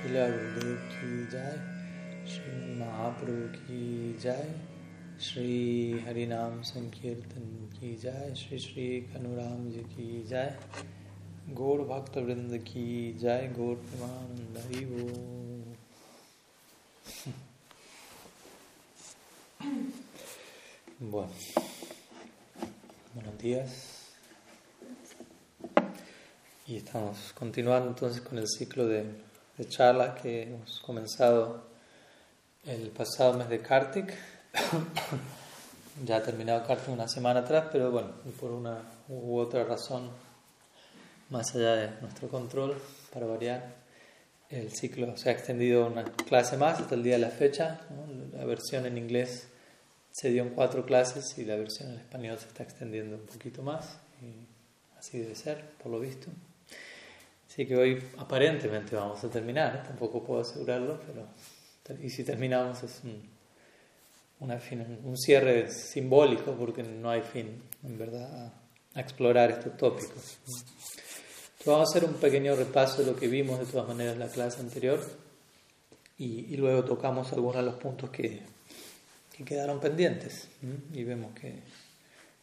Srila Gurudev ki jai, Sri Mahaprabhu ki jai, Sri Harinam Sankirtan ki jai, Sri Sri Kanuram ji ki jai, Gaur Bhakta Vrinda ki jai, Gaur Premananda Haribo. Bueno, buenos días. Y estamos continuando entonces con el ciclo de, de charlas que hemos comenzado el pasado mes de Kartik. ya ha terminado Kartik una semana atrás, pero bueno, por una u otra razón, más allá de nuestro control, para variar, el ciclo se ha extendido una clase más hasta el día de la fecha. La versión en inglés se dio en cuatro clases y la versión en español se está extendiendo un poquito más. Y así debe ser, por lo visto. Así que hoy aparentemente vamos a terminar, tampoco puedo asegurarlo, pero y si terminamos es un, una fin, un cierre simbólico porque no hay fin, en verdad, a, explorar estos tópicos. Entonces vamos a hacer un pequeño repaso de lo que vimos de todas maneras en la clase anterior y, y luego tocamos algunos de los puntos que, que quedaron pendientes y vemos que,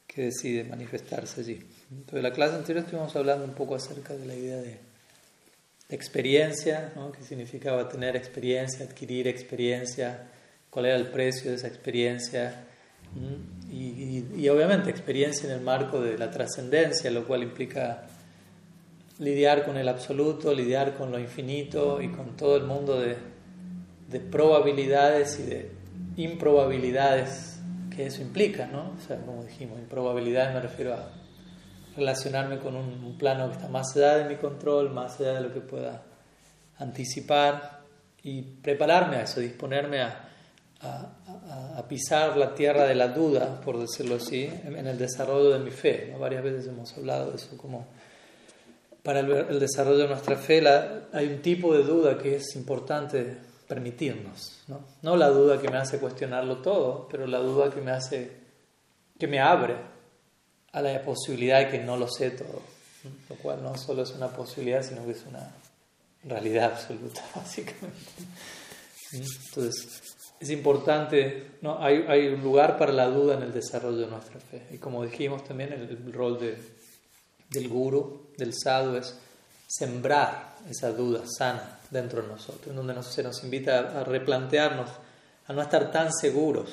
que decide manifestarse allí. Entonces, en la clase anterior estuvimos hablando un poco acerca de la idea de experiencia, ¿no? que significaba tener experiencia, adquirir experiencia, cuál era el precio de esa experiencia, y, y, obviamente experiencia en el marco de la trascendencia, lo cual implica lidiar con el absoluto, lidiar con lo infinito y con todo el mundo de, de probabilidades y de improbabilidades que eso implica, ¿no? O sea, como dijimos, improbabilidades me refiero a relacionarme con un, plano que está más allá de mi control, más allá de lo que pueda anticipar y prepararme a eso, disponerme a, a, pisar la tierra de la duda, por decirlo así, en, el desarrollo de mi fe. Varias veces hemos hablado de eso, como para el, desarrollo de nuestra fe hay un tipo de duda que es importante permitirnos. ¿no? no la duda que me hace cuestionarlo todo, pero la duda que me hace, que me abre a la posibilidad de que no lo sé todo, lo cual no solo es una posibilidad, sino que es una realidad absoluta, básicamente. Entonces, es importante, ¿no? hay, hay un lugar para la duda en el desarrollo de nuestra fe. Y como dijimos también, el, rol de, del guru, del sadhu, es sembrar esa duda sana dentro de nosotros, donde se nos invita a replantearnos, a no estar tan seguros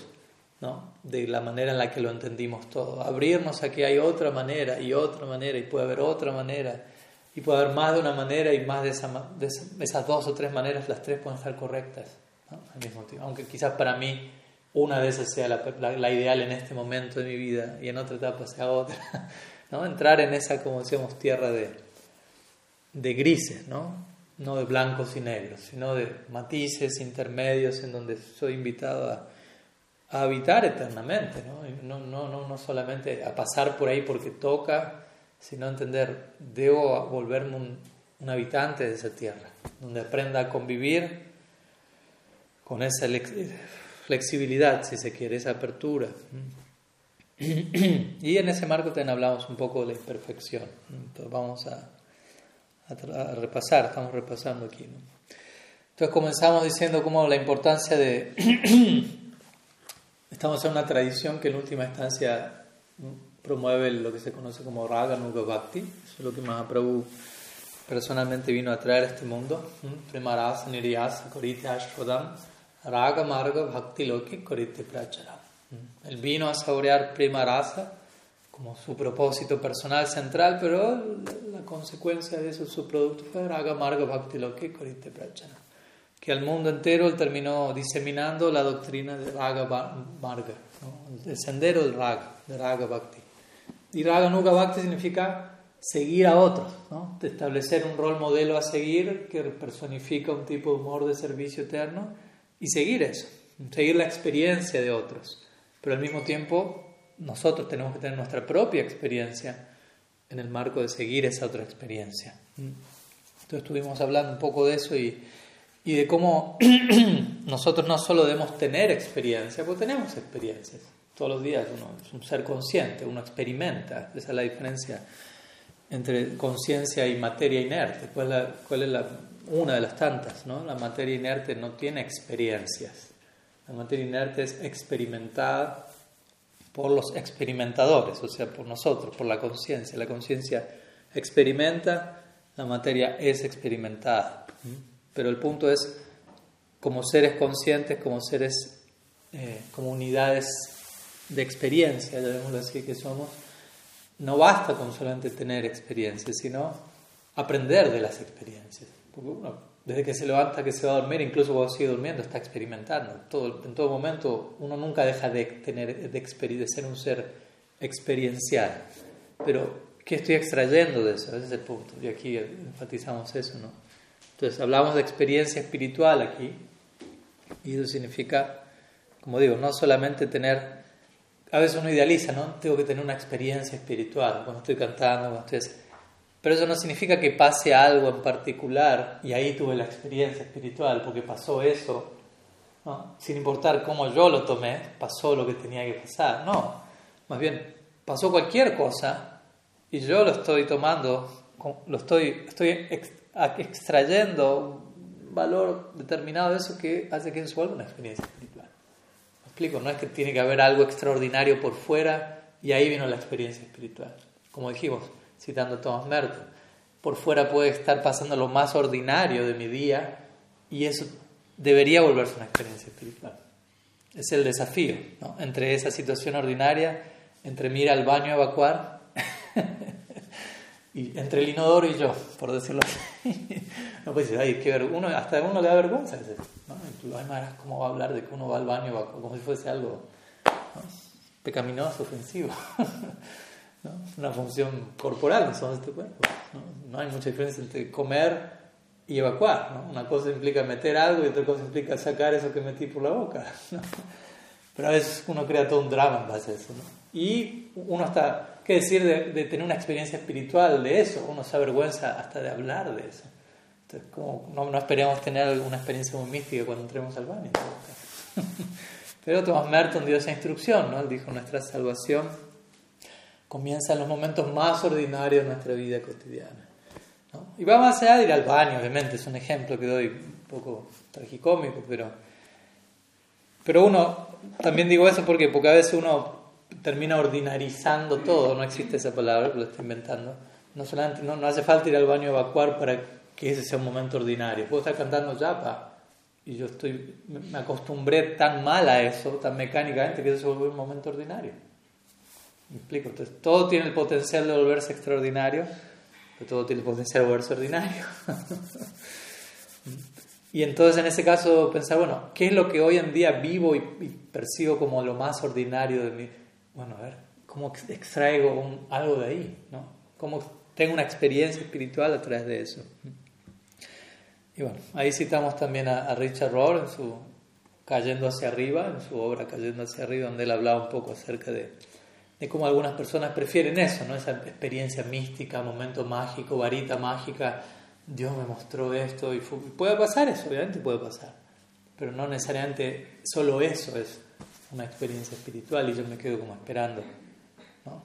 de la manera en la que lo entendimos todo. Abrirnos a que hay otra manera y otra manera y puede haber otra manera y puede haber más de una manera y más de, esas dos o tres maneras, las tres pueden estar correctas al mismo tiempo. Aunque quizás para mí una de esas sea la, ideal en este momento de mi vida y en otra etapa sea otra. ¿no? Entrar en esa, como decíamos, tierra de, de grises, ¿no? no de blancos y negros, sino de matices intermedios en donde soy invitado a a habitar eternamente, ¿no? No, no, no, no solamente a pasar por ahí porque toca, sino entender, debo volverme un, un habitante de esa tierra, donde aprenda a convivir con esa flexibilidad, si se quiere, esa apertura. Y en ese marco también hablamos un poco de la imperfección. Entonces vamos a, a, repasar, estamos repasando aquí. Entonces comenzamos diciendo cómo la importancia de Estamos en una tradición que en última instancia promueve lo que se conoce como Raga Nuga Bhakti. Eso es lo que Mahaprabhu personalmente vino a traer a este mundo. Premarasa Niryasa Korite Ashwadam Raga Marga Bhakti Loki Korite Pracharam. Él vino a saborear Premarasa como su propósito personal central, pero la consecuencia de eso, su producto fue Raga Marga Bhakti Loki Korite Pracharam que al mundo entero él terminó diseminando la doctrina de Raga Marga, el sendero del Raga, de Raga Bhakti. Y Raga Nuga Bhakti significa seguir a otros, ¿no? establecer un rol modelo a seguir que personifica un tipo de humor de servicio eterno y seguir eso, seguir la experiencia de otros. Pero al mismo tiempo nosotros tenemos que tener nuestra propia experiencia en el marco de seguir esa otra experiencia. Entonces estuvimos hablando un poco de eso y y de cómo nosotros no solo debemos tener experiencia, porque tenemos experiencias. Todos los días uno es un ser consciente, uno experimenta. Esa es la diferencia entre conciencia y materia inerte. ¿Cuál es, la, cuál es la, una de las tantas, ¿no? La materia inerte no tiene experiencias. La materia inerte es experimentada por los experimentadores, o sea, por nosotros, por la conciencia. La conciencia experimenta, la materia es experimentada. Pero el punto es, como seres conscientes, como seres, eh, como unidades de experiencia, debemos decir que somos, no basta con solamente tener experiencias, sino aprender de las experiencias. Porque uno, desde que se levanta, que se va a dormir, incluso cuando sigue durmiendo, está experimentando. Todo, en todo momento, uno nunca deja de, tener, de, ser un ser experiencial. Pero, ¿qué estoy extrayendo de eso? Ese es el punto. Y aquí enfatizamos eso, ¿no? Entonces, hablamos de experiencia espiritual aquí. Y eso significa, como digo, no solamente tener a veces uno idealiza, ¿no? Tengo que tener una experiencia espiritual cuando estoy cantando, cuando estoy... Pero eso no significa que pase algo en particular y ahí tuve la experiencia espiritual, porque pasó eso, ¿no? sin importar cómo yo lo tomé, pasó lo que tenía que pasar. No, más bien pasó cualquier cosa y yo lo estoy tomando, lo estoy, estoy extrayendo un valor determinado de eso que hace que eso vuelva una experiencia espiritual explico? No es que tiene que haber algo extraordinario por fuera y ahí vino la experiencia espiritual. Como dijimos, citando a Thomas Merton, por fuera puede estar pasando lo más ordinario de mi día y eso debería volverse una experiencia espiritual. Es el desafío, ¿no? Entre esa situación ordinaria, entre mira al baño a evacuar, y entre el inodoro y yo, por decirlo así. no puede decir, ay, qué ver, uno, hasta uno le da vergüenza. ¿no? ¿cómo va a hablar de que uno va al baño como si fuese algo pecaminoso, ofensivo? ¿no? Una función corporal, no somos este cuerpo. ¿no? hay mucha diferencia entre comer y evacuar. Una cosa implica meter algo y otra cosa implica sacar eso que metí por la boca. Pero a veces uno crea todo un drama en base a eso. Y uno está, ¿qué decir de, tener una experiencia espiritual de eso? Uno se avergüenza hasta de hablar de eso como, no, no, esperemos tener una experiencia muy mística cuando entremos al baño. Pero Thomas Merton dio esa instrucción, ¿no? Él dijo, nuestra salvación comienza en los momentos más ordinarios de nuestra vida cotidiana. Y va más allá de ir al baño, obviamente, es un ejemplo que doy un poco tragicómico, pero, pero uno, también digo eso porque, porque a veces uno termina ordinarizando todo, no existe esa palabra, lo estoy inventando. No, solamente, no, no hace falta ir al baño a evacuar para que ese sea un momento ordinario. Puedo estar cantando japa y yo estoy, me acostumbré tan mal a eso, tan mecánicamente, que eso se vuelve un momento ordinario. ¿Me explico? Entonces, todo tiene el potencial de volverse extraordinario, pero todo tiene el potencial de volverse ordinario. y entonces, en ese caso, pensar, bueno, ¿qué es lo que hoy en día vivo y, percibo como lo más ordinario de mí? Bueno, a ver, ¿cómo extraigo algo de ahí? ¿no? ¿Cómo tengo una experiencia espiritual a través de eso? Y bueno, ahí citamos también a, Richard Rohr en su Cayendo hacia arriba, en su obra Cayendo hacia arriba, donde él hablaba un poco acerca de, de cómo algunas personas prefieren eso, ¿no? esa experiencia mística, momento mágico, varita mágica, Dios me mostró esto y puede pasar eso, obviamente puede pasar, pero no necesariamente solo eso es una experiencia espiritual y yo me quedo como esperando ¿no?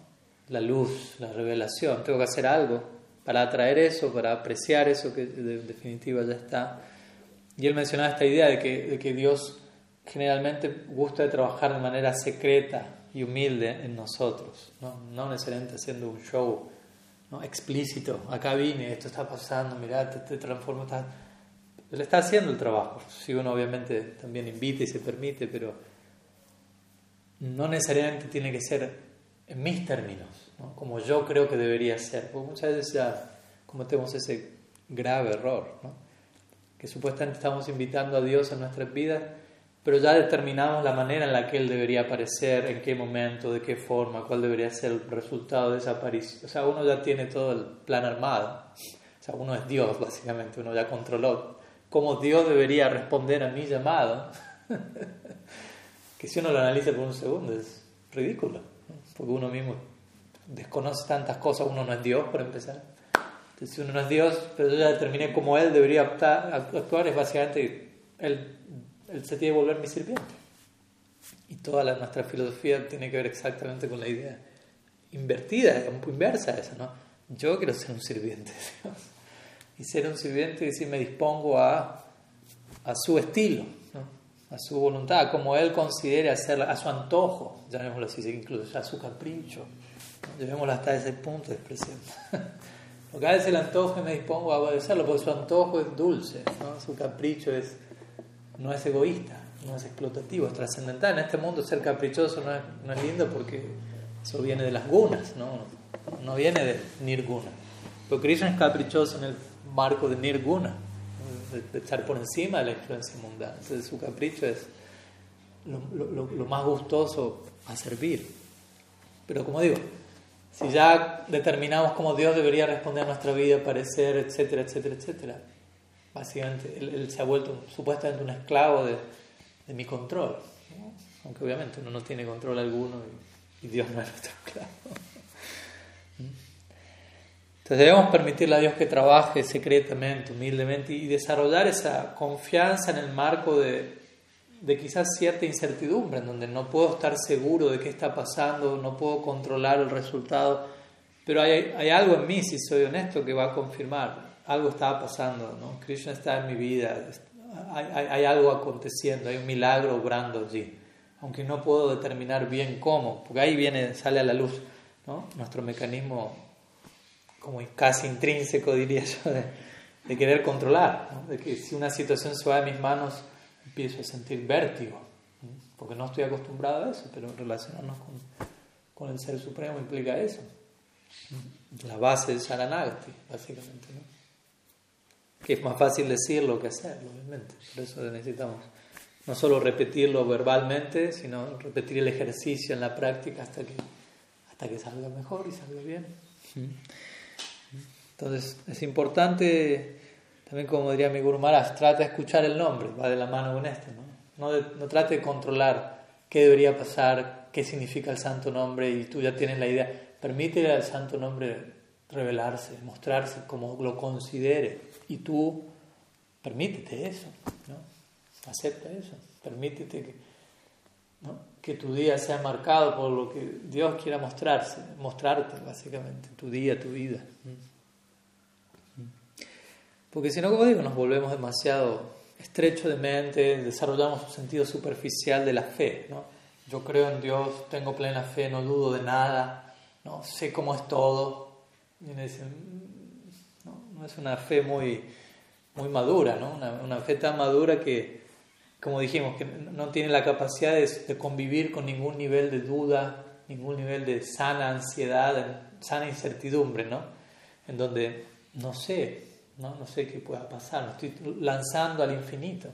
la luz, la revelación, tengo que hacer algo para atraer eso, para apreciar eso que en definitiva ya está. Y él mencionaba esta idea de que, de que Dios generalmente gusta de trabajar de manera secreta y humilde en nosotros, no, no necesariamente haciendo un show ¿no? explícito, acá vine, esto está pasando, mirá, te, te transformo, él está haciendo el trabajo, si uno obviamente también invita y se permite, pero no necesariamente tiene que ser en mis términos como yo creo que debería ser. Porque muchas veces ya cometemos ese grave error, ¿no? que supuestamente estamos invitando a Dios a nuestras vidas, pero ya determinamos la manera en la que Él debería aparecer, en qué momento, de qué forma, cuál debería ser el resultado de esa aparición. O sea, uno ya tiene todo el plan armado. O sea, uno es Dios, básicamente, uno ya controló cómo Dios debería responder a mi llamado. que si uno lo analiza por un segundo es ridículo, porque uno mismo desconoce tantas cosas, uno no es Dios, por empezar. Entonces, si uno no es Dios, pero yo ya determiné cómo Él debería actuar, es básicamente Él, él se tiene que volver mi sirviente. Y toda la, nuestra filosofía tiene que ver exactamente con la idea invertida, un poco inversa esa, ¿no? Yo quiero ser un sirviente de Dios. y ser un sirviente y decir me dispongo a, a su estilo, a su voluntad, como él considere hacerla, a su antojo, llamémoslo así, incluso a su capricho. Llevémoslo hasta ese punto de expresión. Porque a veces el antojo me dispongo a obedecerlo, porque su antojo es dulce, su capricho es, no es egoísta, no es explotativo, es trascendental. En este mundo ser caprichoso no es, no es lindo porque eso viene de las gunas, no, no viene de nirguna. Porque Krishna es caprichoso en el marco de nirguna, de, estar por encima de la influencia mundana. Entonces su capricho es lo, lo, lo más gustoso a servir. Pero como digo, si ya determinamos cómo Dios debería responder a nuestra vida, parecer, etcétera, etcétera, etcétera, básicamente él, se ha vuelto supuestamente un esclavo de, de mi control. Aunque obviamente uno no tiene control alguno y, y Dios no es nuestro esclavo. Entonces debemos permitirle a Dios que trabaje secretamente, humildemente y desarrollar esa confianza en el marco de, de quizás cierta incertidumbre, en donde no puedo estar seguro de qué está pasando, no puedo controlar el resultado, pero hay, hay algo en mí, si soy honesto, que va a confirmar, algo está pasando, ¿no? Krishna está en mi vida, hay, hay, hay algo aconteciendo, hay un milagro obrando allí, aunque no puedo determinar bien cómo, porque ahí viene, sale a la luz ¿no? nuestro mecanismo como casi intrínseco, diría yo, de, querer controlar, de que si una situación se va de mis manos, empiezo a sentir vértigo, porque no estoy acostumbrado a eso, pero relacionarnos con, con el Ser Supremo implica eso. La base de Sharanagati, básicamente. ¿no? Que es más fácil decirlo que hacerlo, obviamente. Por eso necesitamos no solo repetirlo verbalmente, sino repetir el ejercicio en la práctica hasta que, hasta que salga mejor y salga bien. Entonces es importante, también como diría mi Guru Maharaj, trata de escuchar el nombre, va de la mano con esto, ¿no? No, trate de controlar qué debería pasar, qué significa el santo nombre y tú ya tienes la idea. Permítele al santo nombre revelarse, mostrarse como lo considere y tú permítete eso, ¿no? Acepta eso, permítete que, ¿no? que tu día sea marcado por lo que Dios quiera mostrarse, mostrarte básicamente, tu día, tu vida. Porque si no, como digo, nos volvemos demasiado estrechos de mente, desarrollamos un sentido superficial de la fe. ¿no? Yo creo en Dios, tengo plena fe, no dudo de nada, ¿no? sé cómo es todo. Y me dicen, mm, no, es una fe muy, muy madura, ¿no? Una, una, fe tan madura que, como dijimos, que no tiene la capacidad de, de convivir con ningún nivel de duda, ningún nivel de sana ansiedad, sana incertidumbre, ¿no? En donde, no sé, ¿no? no sé qué pueda pasar, me estoy lanzando al infinito.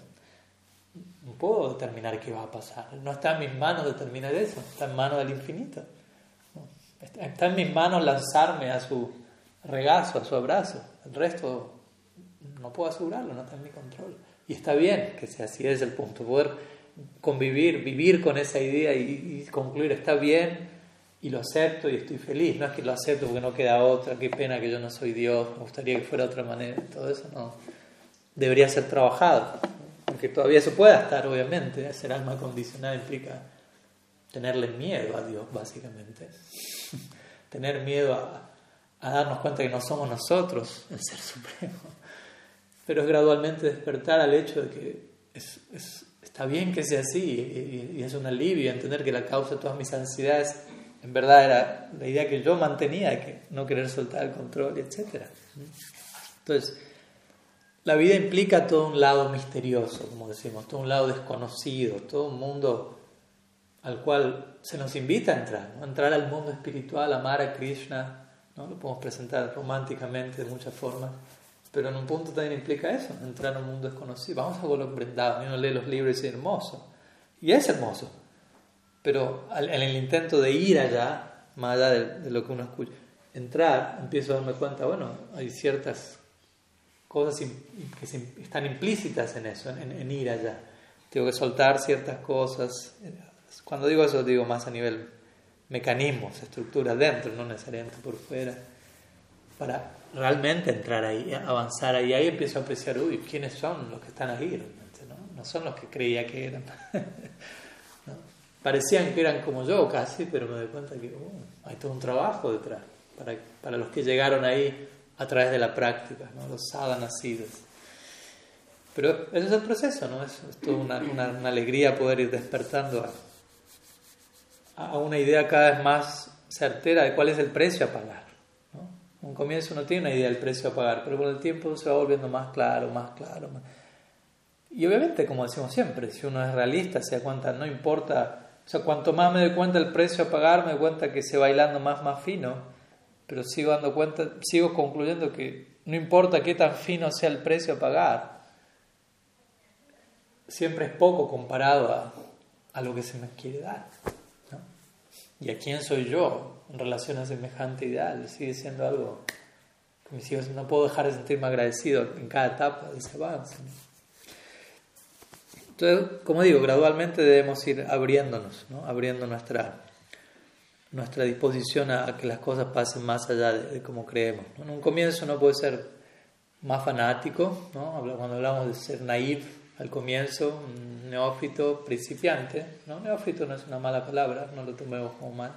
No puedo determinar qué va a pasar. No está en mis manos determinar eso, está en manos del infinito. Está en mis manos lanzarme a su regazo, a su abrazo. El resto no puedo asegurarlo, no está en mi control. Y está bien que sea así, es el punto. Poder convivir, vivir con esa idea y, y concluir, está bien y lo acepto y estoy feliz. No es que lo acepto porque no queda otra, qué pena que yo no soy Dios, me gustaría que fuera otra manera. Todo eso no debería ser trabajado. Aunque todavía eso pueda estar, obviamente. Ser alma condicionada implica tenerle miedo a Dios, básicamente. Tener miedo a, darnos cuenta que no somos nosotros el Ser Supremo. Pero es gradualmente despertar al hecho de que es, es, está bien que sea así y es un alivio entender que la causa de todas mis ansiedades en verdad era la idea que yo mantenía de que no querer soltar el control, etc. Entonces, la vida implica todo un lado misterioso, como decimos, todo un lado desconocido, todo un mundo al cual se nos invita a entrar, ¿no? entrar al mundo espiritual, amar a Krishna, ¿no? lo podemos presentar románticamente de muchas formas, pero en un punto también implica eso, entrar a un mundo desconocido. Vamos a Golok Vrindavan, uno lee los libros y es hermoso, y es hermoso, pero en el intento de ir allá, más allá de, lo que uno escucha, entrar, empiezo a darme cuenta, bueno, hay ciertas cosas que están implícitas en eso, en, ir allá. Tengo que soltar ciertas cosas. Cuando digo eso, digo más a nivel mecanismos, estructuras dentro, no necesariamente por fuera, para realmente entrar ahí, avanzar ahí. Ahí empiezo a apreciar, uy, ¿quiénes son los que están ahí? No, no son los que creía que eran. parecían que eran como yo casi, pero me doy cuenta que uh, hay todo un trabajo detrás. Para, para los que llegaron ahí a través de la práctica, ¿no? los nacidos. Pero ese es el proceso, ¿no? Es, toda una, una, alegría poder ir despertando a, a, una idea cada vez más certera de cuál es el precio a pagar. ¿no? Un comienzo uno tiene una idea del precio a pagar, pero con el tiempo se va volviendo más claro, más claro. Y obviamente, como decimos siempre, si uno es realista, se da cuenta, no importa, o sea, cuanto más me doy cuenta del precio a pagar, me doy cuenta que se bailando más, más fino, pero sigo dando cuenta, sigo concluyendo que no importa qué tan fino sea el precio a pagar, siempre es poco comparado a, a lo que se me quiere dar. ¿Y a quién soy yo en relación a semejante ideal? Sigue siendo algo que mis hijos no puedo dejar de sentirme agradecido en cada etapa de ese avance. Entonces, como digo, gradualmente debemos ir abriéndonos, ¿no? abriendo nuestra, nuestra disposición a, que las cosas pasen más allá de, como creemos. En un comienzo no puede ser más fanático, ¿no? cuando hablamos de ser naif, al comienzo, neófito principiante. ¿no? Neófito no es una mala palabra, no lo tomemos como mal.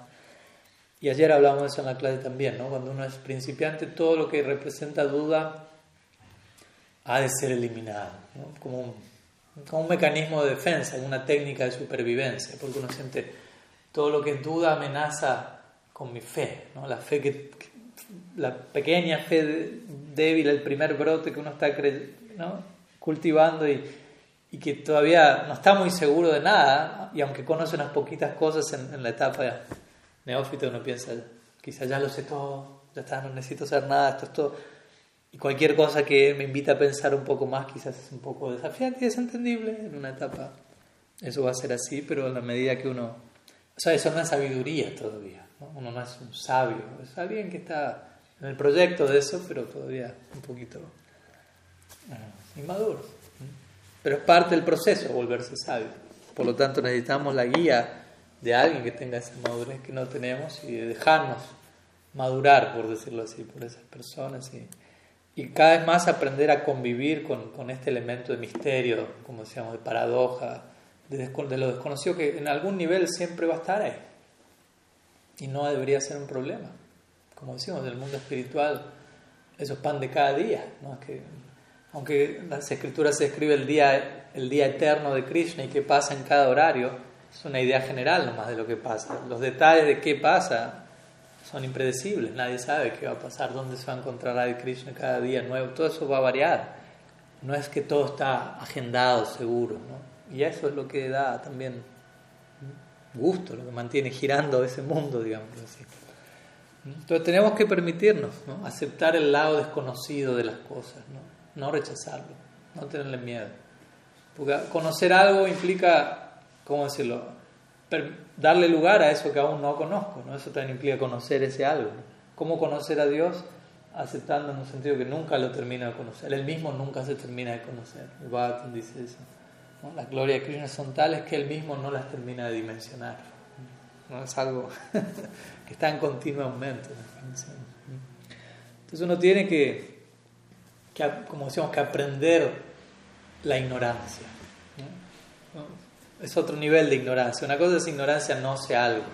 Y ayer hablamos de eso en la clase también, ¿no? cuando uno es principiante, todo lo que representa duda ha de ser eliminado, ¿no? como, un, como un mecanismo de defensa, una técnica de supervivencia, porque uno siente todo lo que es duda amenaza con mi fe, ¿no? la fe que, la pequeña fe débil, el primer brote que uno está cultivando y que todavía no está muy seguro de nada, y aunque conoce unas poquitas cosas en, la etapa de neófito, uno piensa, quizás ya lo sé todo, ya está, no necesito hacer nada, esto es todo. Y cualquier cosa que me invita a pensar un poco más, quizás es un poco desafiante y desentendible en una etapa. Eso va a ser así, pero en la medida que uno... O sea, eso no es sabiduría todavía, uno no es un sabio, es alguien que está en el proyecto de eso, pero todavía un poquito uh, inmaduro. Pero es parte del proceso volverse sabio. Por lo tanto, necesitamos la guía de alguien que tenga esa madurez que no tenemos y de dejarnos madurar, por decirlo así, por esas personas. Y, y cada vez más aprender a convivir con, con, este elemento de misterio, como decíamos, de paradoja, de, lo desconocido que en algún nivel siempre va a estar ahí. Y no debería ser un problema. Como decimos, del mundo espiritual, eso es pan de cada día. ¿no? Que aunque las escrituras se describe el día, el día eterno de Krishna y qué pasa en cada horario, es una idea general nomás de lo que pasa. Los detalles de qué pasa son impredecibles, nadie sabe qué va a pasar, dónde se va a encontrar a Krishna cada día nuevo, todo eso va a variar. No es que todo está agendado, seguro, ¿no? Y eso es lo que da también gusto, lo que mantiene girando ese mundo, digamos así. Entonces tenemos que permitirnos ¿no? aceptar el lado desconocido de las cosas, no rechazarlo, no tenerle miedo. Porque conocer algo implica, ¿cómo decirlo? Darle lugar a eso que aún no conozco, ¿no? Eso también implica conocer ese algo. ¿Cómo conocer a Dios? Aceptando en un sentido que nunca lo termina de conocer. Él mismo nunca se termina de conocer. El dice eso. Las glorias de Krishna son tales que él mismo no las termina de dimensionar. ¿no? Es algo que está en continuo aumento. Entonces uno tiene que que, como decíamos, que aprender la ignorancia. Es otro nivel de ignorancia. Una cosa es ignorancia, no sé algo.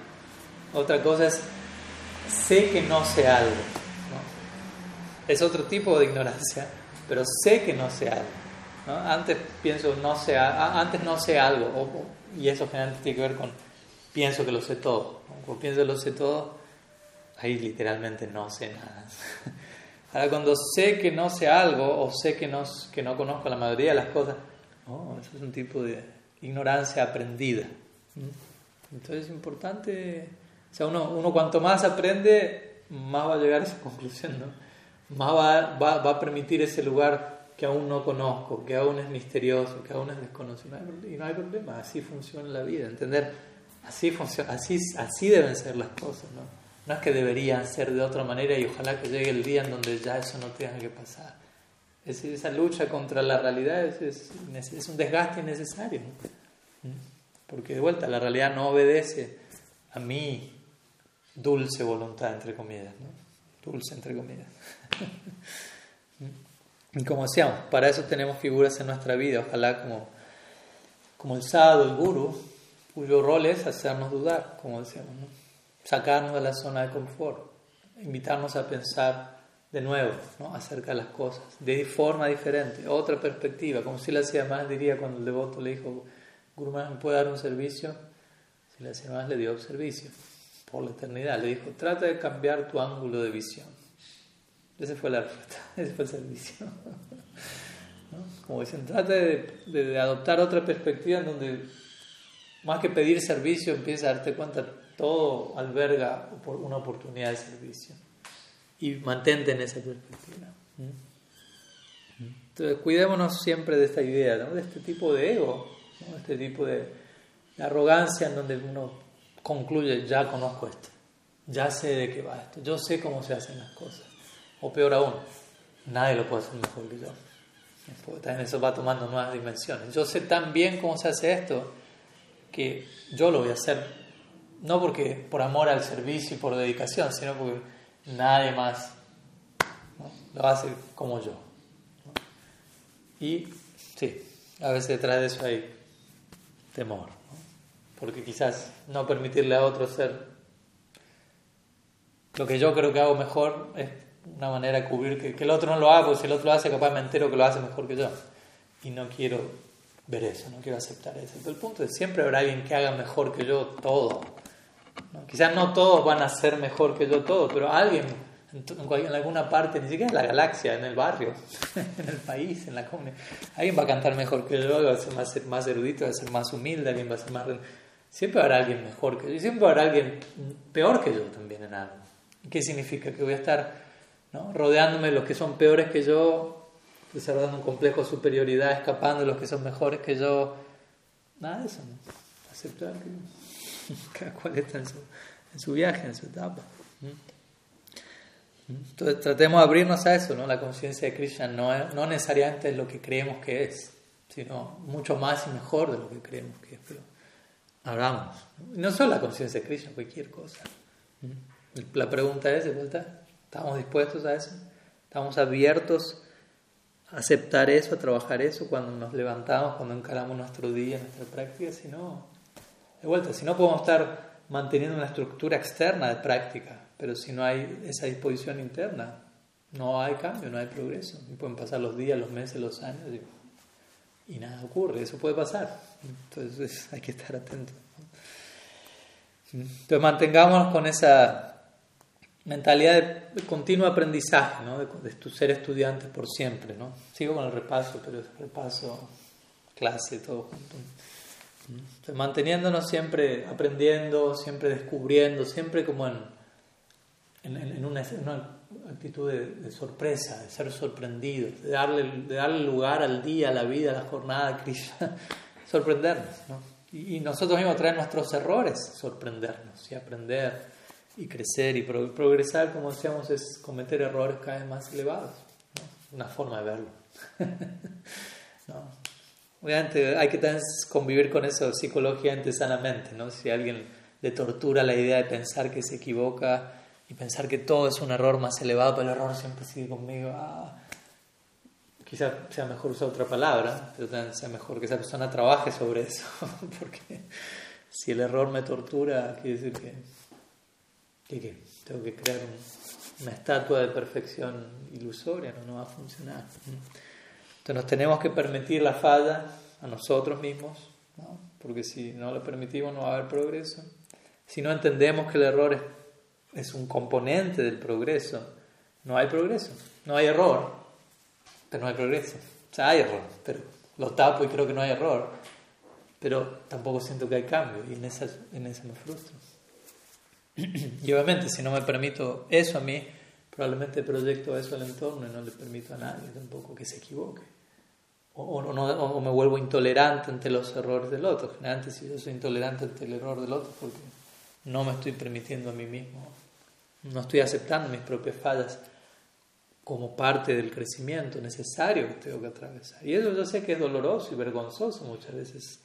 Otra cosa es sé que no sé algo. Es otro tipo de ignorancia, pero sé que no sé algo. Antes pienso no sé, antes no sé algo, y eso generalmente tiene que ver con pienso que lo sé todo. Cuando pienso que lo sé todo, ahí literalmente no sé nada. Ahora, cuando sé que no sé algo o sé que no, que no conozco la mayoría de las cosas, oh, eso es un tipo de ignorancia aprendida. Entonces es importante, o sea, uno, uno cuanto más aprende, más va a llegar a esa conclusión. Más va, va, va, a permitir ese lugar que aún no conozco, que aún es misterioso, que aún es desconocido. Y no hay problema, así funciona la vida, entender, así, funciona, así, así deben ser las cosas, ¿no? No es que deberían ser de otra manera y ojalá que llegue el día en donde ya eso no tenga que pasar. Es, esa lucha contra la realidad es, un desgaste innecesario. ¿Mm? Porque de vuelta, la realidad no obedece a mi dulce voluntad, entre comillas. Dulce, entre comillas. Y como decíamos, para eso tenemos figuras en nuestra vida, ojalá como, como el sadhu, el guru, cuyo rol es hacernos dudar, como decíamos. ¿no? sacarnos de la zona de confort, invitarnos a pensar de nuevo, ¿no? acerca de las cosas, de forma diferente, otra perspectiva, como si le hacía más, diría cuando el devoto le dijo, Guru ¿me puede dar un servicio? Si le hacía más, le dio servicio por la eternidad. Le dijo, trata de cambiar tu ángulo de visión. Ese fue la respuesta, ese fue el servicio. Como dicen, trata de, de, adoptar otra perspectiva en donde más que pedir servicio, empieza a darte cuenta, todo alberga una oportunidad de servicio y mantente en esa perspectiva. Entonces, cuidémonos siempre de esta idea, de este tipo de ego, ¿no? este tipo de, arrogancia en donde uno concluye, ya conozco esto, ya sé de qué va esto, yo sé cómo se hacen las cosas. O peor aún, nadie lo puede hacer mejor que yo. Porque también eso va tomando nuevas dimensiones. Yo sé tan bien cómo se hace esto que yo lo voy a hacer, no porque por amor al servicio y por dedicación, sino porque nadie más lo hacer como yo. Y sí, a veces detrás de eso hay temor, porque quizás no permitirle a otro ser lo que yo creo que hago mejor es una manera de cubrir que, el otro no lo haga, porque si el otro lo hace, capaz me entero que lo hace mejor que yo. Y no quiero ver eso, no quiero aceptar eso. Pero el punto es siempre habrá alguien que haga mejor que yo todo. Quizás no todos van a ser mejor que yo todo, pero alguien en, alguna parte, ni siquiera en la galaxia, en el barrio, en el país, en la comunidad, alguien va a cantar mejor que yo, va a ser más, más erudito, va a ser más humilde, alguien va a ser más... Siempre habrá alguien mejor que yo, y siempre habrá alguien peor que yo también en algo. ¿Qué significa? Que voy a estar ¿no? rodeándome de los que son peores que yo, desarrollando un complejo de superioridad, escapando de los que son mejores que yo. Nada de eso, ¿no? Aceptar que cada cual está en su, viaje, en su etapa. Entonces tratemos de abrirnos a eso, ¿no? La conciencia de Krishna no, no necesariamente es lo que creemos que es, sino mucho más y mejor de lo que creemos que es. Pero abramos. No solo la conciencia de Krishna, cualquier cosa. La pregunta es, de vuelta, ¿estamos dispuestos a eso? ¿Estamos abiertos a aceptar eso, a trabajar eso cuando nos levantamos, cuando encaramos nuestro día, nuestra práctica? Si no, de vuelta, si no podemos estar manteniendo una estructura externa de práctica, pero si no hay esa disposición interna, no hay cambio, no hay progreso. Y pueden pasar los días, los meses, los años y, nada ocurre, eso puede pasar. Entonces hay que estar atentos. Entonces mantengámonos con esa mentalidad de, continuo aprendizaje, ¿no? de, de, ser estudiantes por siempre. ¿no? Sigo con el repaso, pero es repaso, clase, todo junto manteniéndonos siempre aprendiendo, siempre descubriendo, siempre como en, en, una, actitud de, sorpresa, de ser sorprendido, de darle, de darle lugar al día, a la vida, a la jornada, a Krishna, sorprendernos. Y, nosotros mismos traer nuestros errores, sorprendernos y aprender y crecer y progresar, como decíamos, es cometer errores cada vez más elevados. Una forma de verlo. ¿No? Obviamente hay que convivir con eso psicológicamente sanamente, ¿no? Si alguien le tortura la idea de pensar que se equivoca y pensar que todo es un error más elevado, pero el error siempre sigue conmigo, ah, quizás sea mejor usar otra palabra, pero también sea mejor que esa persona trabaje sobre eso, porque si el error me tortura, quiere decir que, tengo que crear una estatua de perfección ilusoria, no, no va a funcionar. Entonces nos tenemos que permitir la falla a nosotros mismos, porque si no lo permitimos no va a haber progreso. Si no entendemos que el error es, un componente del progreso, no hay progreso. No hay error, pero no hay progreso. O sea, hay error, pero lo tapo y creo que no hay error, pero tampoco siento que hay cambio y en esa, en me frustro. Y obviamente si no me permito eso a mí, probablemente proyecto eso al entorno y no le permito a nadie tampoco que se equivoque o, no, me vuelvo intolerante ante los errores del otro. Generalmente si yo soy intolerante ante el error del otro porque no me estoy permitiendo a mí mismo, no estoy aceptando mis propias fallas como parte del crecimiento necesario que tengo que atravesar. Y eso yo sé que es doloroso y vergonzoso muchas veces.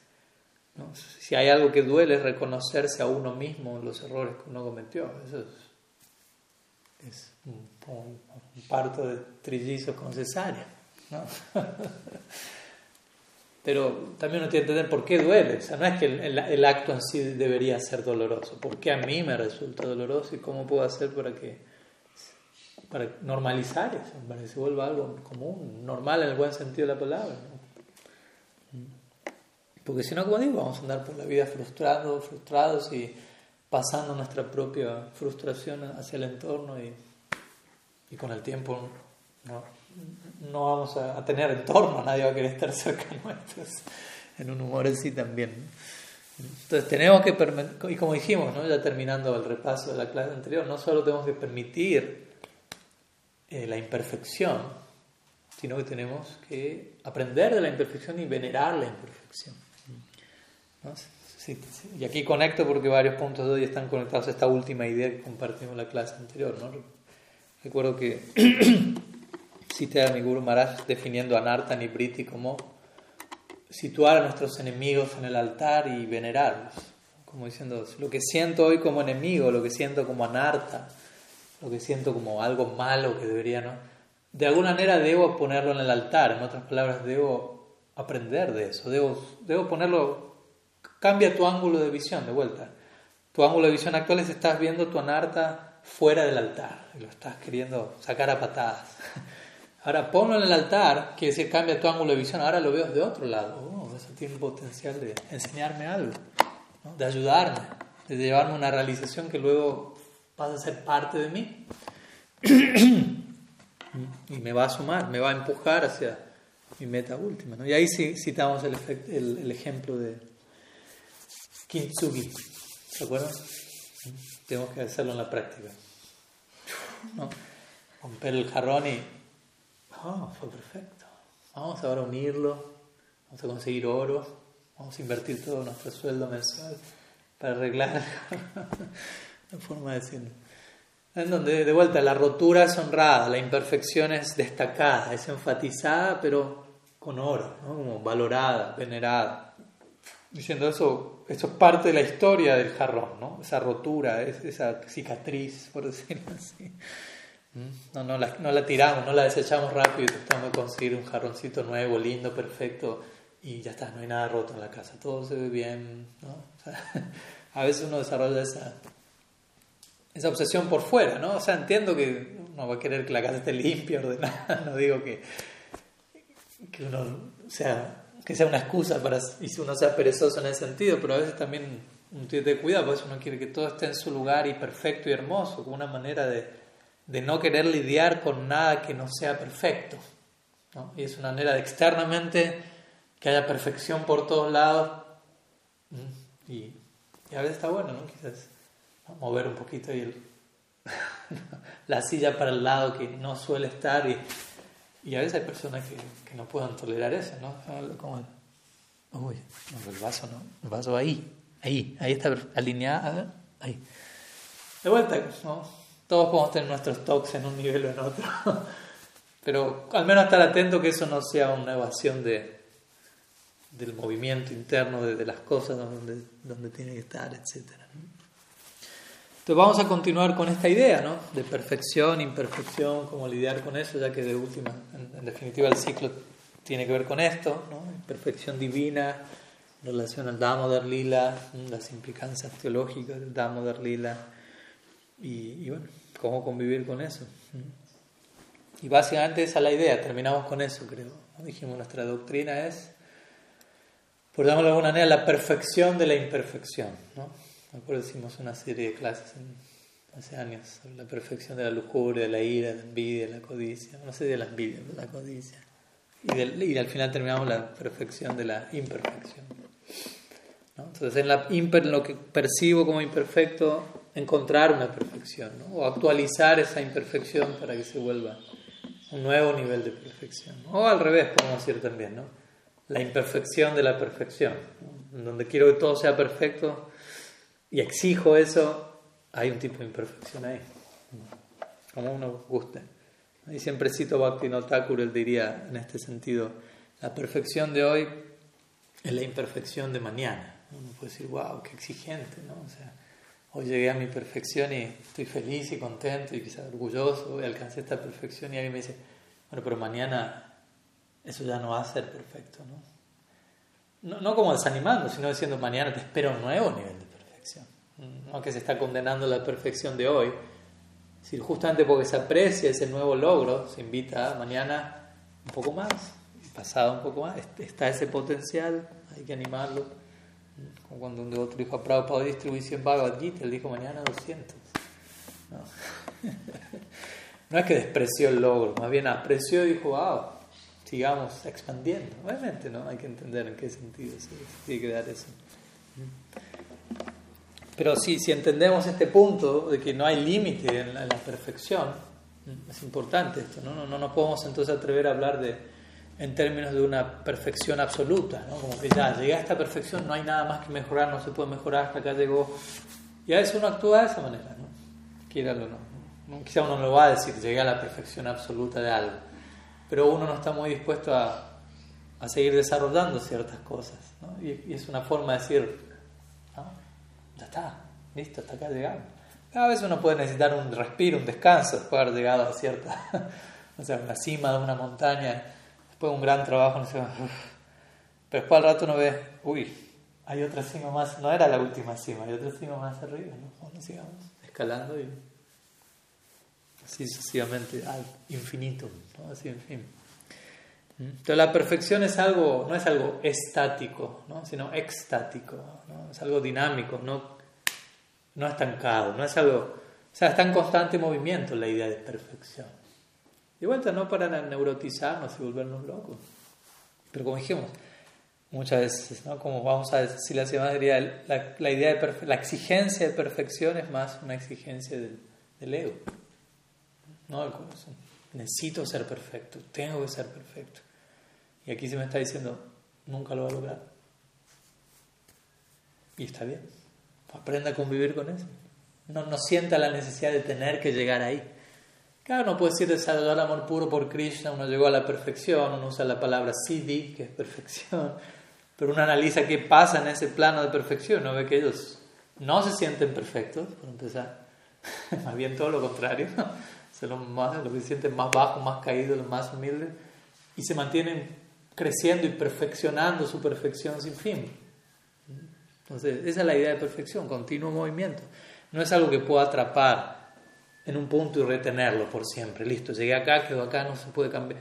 Si hay algo que duele es reconocerse a uno mismo los errores que uno cometió. Eso es, un, parto de trillizos con cesárea. Pero también uno tiene que entender por qué duele. O sea, no es que el, acto en sí debería ser doloroso. ¿Por qué a mí me resulta doloroso y cómo puedo hacer para que para normalizar eso, para que se vuelva algo común, normal en el buen sentido de la palabra. Porque si no, como digo, vamos a andar por la vida frustrados, frustrados y pasando nuestra propia frustración hacia el entorno y, y con el tiempo no, no vamos a, tener entorno, nadie va a querer estar cerca de nosotros, en un humor así también. Entonces tenemos que, y como dijimos, ¿no? ya terminando el repaso de la clase anterior, no solo tenemos que permitir eh, la imperfección, sino que tenemos que aprender de la imperfección y venerar la imperfección. Y aquí conecto porque varios puntos de hoy están conectados a esta última idea que compartimos en la clase anterior. ¿no? Recuerdo que cité a mi Guru Maharaj definiendo a Nartan y Briti como situar a nuestros enemigos en el altar y venerarlos. Como diciendo, lo que siento hoy como enemigo, lo que siento como anarta, lo que siento como algo malo que debería, ¿no? De alguna manera debo ponerlo en el altar, en otras palabras, debo aprender de eso, debo, debo ponerlo, cambia tu ángulo de visión de vuelta. Tu ángulo de visión actual es estás viendo tu anarta fuera del altar y lo estás queriendo sacar a patadas. Ahora ponlo en el altar, quiere decir cambia tu ángulo de visión, ahora lo veo de otro lado. Oh, eso tiene potencial de enseñarme algo, de ayudarme, de llevarme una realización que luego pasa a ser parte de mí. y me va a sumar, me va a empujar hacia mi meta última. Y ahí sí citamos el, ejemplo de Kintsugi. ¿Se acuerdan? Tenemos que hacerlo en la práctica. ¿No? Romper el jarrón y oh, fue perfecto. Vamos ahora a unirlo, vamos a conseguir oro, vamos a invertir todo nuestro sueldo mensual para arreglar la forma de decirlo. En donde, de vuelta, la rotura es honrada, la imperfección es destacada, es enfatizada, pero con oro, ¿no? como valorada, venerada. Diciendo eso, eso es parte de la historia del jarrón, ¿no? esa rotura, esa cicatriz, por decirlo así. ¿Mm? No, no, la, no la tiramos, no la desechamos rápido tratamos de conseguir un jarroncito nuevo, lindo, perfecto y ya está, no hay nada roto en la casa, todo se ve bien. ¿no? a veces uno desarrolla esa, esa obsesión por fuera, ¿no? O sea, entiendo que uno va a querer que la casa esté limpia, ordenada, no digo que, que uno sea, que sea una excusa para y uno sea perezoso en ese sentido, pero a veces también uno tiene que cuidado, porque uno quiere que todo esté en su lugar y perfecto y hermoso, como una manera de de no querer lidiar con nada que no sea perfecto. Y es una manera de externamente que haya perfección por todos lados. Y, a veces está bueno, ¿no? Quizás mover un poquito y la silla para el lado que no suele estar. Y, y a veces hay personas que, que no puedan tolerar eso, ¿no? Como, uy, el vaso no, el vaso ahí, ahí, ahí está alineado, ahí. De vuelta, ¿no? Todos podemos tener nuestros talks en un nivel o en otro. Pero al menos estar atento que eso no sea una evasión de, del movimiento interno de, las cosas donde, donde tiene que estar, etc. Entonces vamos a continuar con esta idea ¿no? de perfección, imperfección, cómo lidiar con eso, ya que de última, en, definitiva el ciclo tiene que ver con esto, ¿no? perfección divina, en relación al Damodar Lila, las implicancias teológicas del Damodar Lila, y, y bueno, cómo convivir con eso. Y básicamente esa es la idea, terminamos con eso, creo. Dijimos, nuestra doctrina es, por llamarlo de alguna manera, la perfección de la imperfección. ¿no? Me acuerdo hicimos una serie de clases hace años sobre la perfección de la lujuria, de la ira, de la envidia, de la codicia. No sé de la envidia, de la codicia. Y, al final terminamos la perfección de la imperfección. Entonces, en, la en lo que percibo como imperfecto, encontrar una perfección, ¿no? o actualizar esa imperfección para que se vuelva un nuevo nivel de perfección. O al revés, podemos decir también, ¿no? la imperfección de la perfección, en donde quiero que todo sea perfecto y exijo eso, hay un tipo de imperfección ahí, como uno guste. Y siempre cito Bhakti Thakur, él diría en este sentido, la perfección de hoy es la imperfección de mañana. Uno puede decir, wow, qué exigente, ¿no? O sea, hoy llegué a mi perfección y estoy feliz y contento y quizás orgulloso y alcancé esta perfección y alguien me dice, bueno, pero mañana eso ya no va a ser perfecto, ¿no? No, como desanimando, sino diciendo, mañana te espera un nuevo nivel de perfección. No que se está condenando la perfección de hoy, Si justamente porque se aprecia ese nuevo logro, se invita mañana un poco más, pasado un poco más, está ese potencial, hay que animarlo. Como cuando un devoto dijo a Prabhupada distribución Bhagavad Gita, él dijo mañana 200. No. no es que despreció el logro, más bien apreció y dijo, wow, sigamos expandiendo. Obviamente, ¿no? Hay que entender en qué sentido se tiene que dar eso. Pero sí, si entendemos este punto de que no hay límite en, la, perfección, es importante esto, ¿no? ¿no? nos podemos entonces atrever a hablar de, en términos de una perfección absoluta, ¿no? como que ya llegué a esta perfección, no hay nada más que mejorar, no se puede mejorar, hasta acá llegó. Y a veces uno actúa de esa manera, ¿no? Quíralo, ¿no? Quizá uno no lo va a decir, llegué a la perfección absoluta de algo, pero uno no está muy dispuesto a, a seguir desarrollando ciertas cosas, ¿no? y, y es una forma de decir, ya está, listo, hasta acá llegamos. Cada vez uno puede necesitar un respiro, un descanso después de haber llegado a cierta, o sea, la cima de una montaña, después de un gran trabajo, no sé, pero después al rato uno ve, uy, hay otra cima más, no era la última cima, hay otra cima más arriba, ¿no? Bueno, sigamos escalando y así sucesivamente al infinito, ¿no? así en fin. Entonces la perfección es algo, no es algo estático, ¿no? sino extático, ¿no? es algo dinámico, no, no estancado, no es algo, o sea, está en constante movimiento la idea de perfección. De vuelta, no para neurotizarnos y volvernos locos, pero como dijimos muchas veces, ¿no? como vamos a decir la semana, la, la idea de la exigencia de perfección es más una exigencia del, ego, no. Necesito ser perfecto, tengo que ser perfecto. Y aquí se me está diciendo, nunca lo va a lograr. Y está bien. Aprenda a convivir con eso. No, no sienta la necesidad de tener que llegar ahí. Claro, no puede decir desarrollar amor puro por Krishna, uno llegó a la perfección, uno usa la palabra siddhi, que es perfección, pero uno analiza qué pasa en ese plano de perfección, no ve que ellos no se sienten perfectos, por empezar, más bien todo lo contrario, son más, los que se sienten más bajos, más caídos, los más humildes, y se mantienen creciendo y perfeccionando su perfección sin fin. Entonces, esa es la idea de perfección, continuo movimiento. No es algo que pueda atrapar en un punto y retenerlo por siempre. Listo, llegué acá, quedo acá, no se puede cambiar.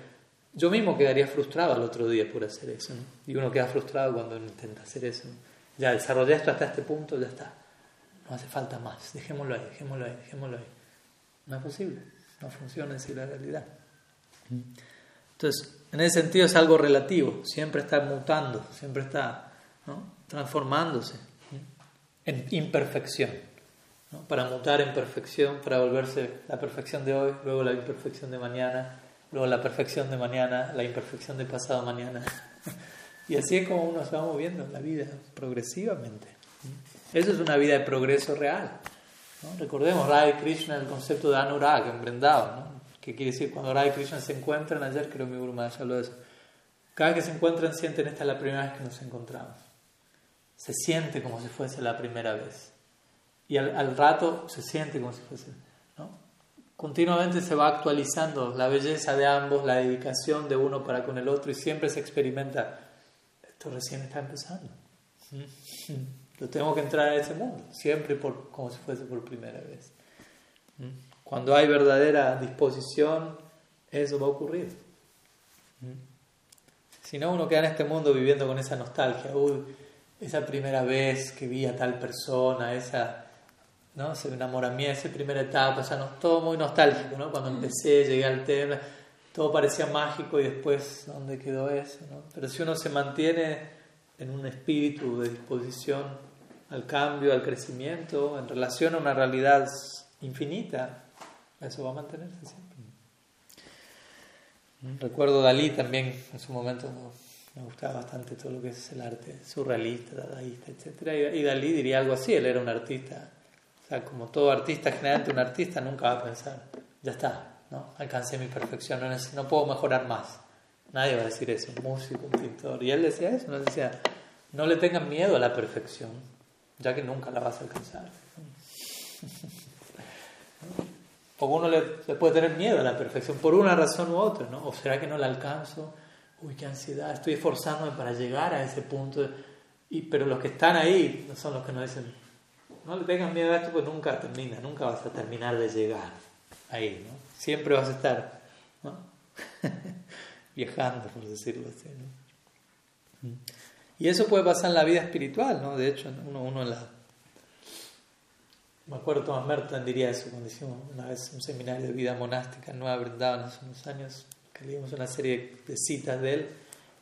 Yo mismo quedaría frustrado al otro día por hacer eso. Y uno queda frustrado cuando intenta hacer eso. Ya desarrollé esto hasta este punto, ya está. No hace falta más. Dejémoslo ahí, dejémoslo ahí, dejémoslo ahí. No es posible. No funciona así la realidad. Entonces, en ese sentido es algo relativo, siempre está mutando, siempre está transformándose en imperfección. Para mutar en perfección, para volverse la perfección de hoy, luego la imperfección de mañana, luego la perfección de mañana, la imperfección de pasado mañana. Y así es como uno se va moviendo en la vida, progresivamente. Eso es una vida de progreso real. Recordemos, Radha Krishna, el concepto de Anurag en Vrindavan, ¿Qué quiere decir? Cuando Radha y Krishna se encuentran, ayer creo que mi Guru Maharaj habló de eso. Cada vez que se encuentran sienten esta es la primera vez que nos encontramos. Se siente como si fuese la primera vez. Y al, rato se siente como si fuese. ¿no? Continuamente se va actualizando la belleza de ambos, la dedicación de uno para con el otro y siempre se experimenta. Esto recién está empezando. Yo tengo que entrar a ese mundo, siempre por, como si fuese por primera vez. Cuando hay verdadera disposición, eso va a ocurrir. Si no, uno queda en este mundo viviendo con esa nostalgia. Uy, esa primera vez que vi a tal persona, esa, ¿no? ese enamoramiento, esa primera etapa, o sea, todo muy nostálgico, ¿no? Cuando empecé, llegué al tema, todo parecía mágico y después, ¿dónde quedó eso? ¿no? Pero si uno se mantiene en un espíritu de disposición al cambio, al crecimiento, en relación a una realidad infinita, eso va a mantenerse siempre. Recuerdo Dalí también, en su momento me gustaba bastante todo lo que es el arte surrealista, dadaísta, etc. Y Dalí diría algo así, él era un artista. O sea, como todo artista, generalmente un artista nunca va a pensar, ya está, ¿no? alcancé mi perfección, no, no puedo mejorar más. Nadie va a decir eso, un músico, un pintor. Y él decía eso, no decía, no le tengan miedo a la perfección, ya que nunca la vas a alcanzar. O uno le, puede tener miedo a la perfección por una razón u otra, ¿no? ¿O será que no la alcanzo? Uy, qué ansiedad, estoy esforzándome para llegar a ese punto. Y, pero los que están ahí no son los que nos dicen, no le tengan miedo a esto porque nunca termina, nunca vas a terminar de llegar. ahí, ¿no? Siempre vas a estar viajando, por decirlo así. ¿no? Y eso puede pasar en la vida espiritual, ¿no? De hecho, uno en la... Me acuerdo Thomas Merton diría eso cuando hicimos una vez un seminario de vida monástica en Nueva Brindavan hace unos años, que leímos una serie de citas de él,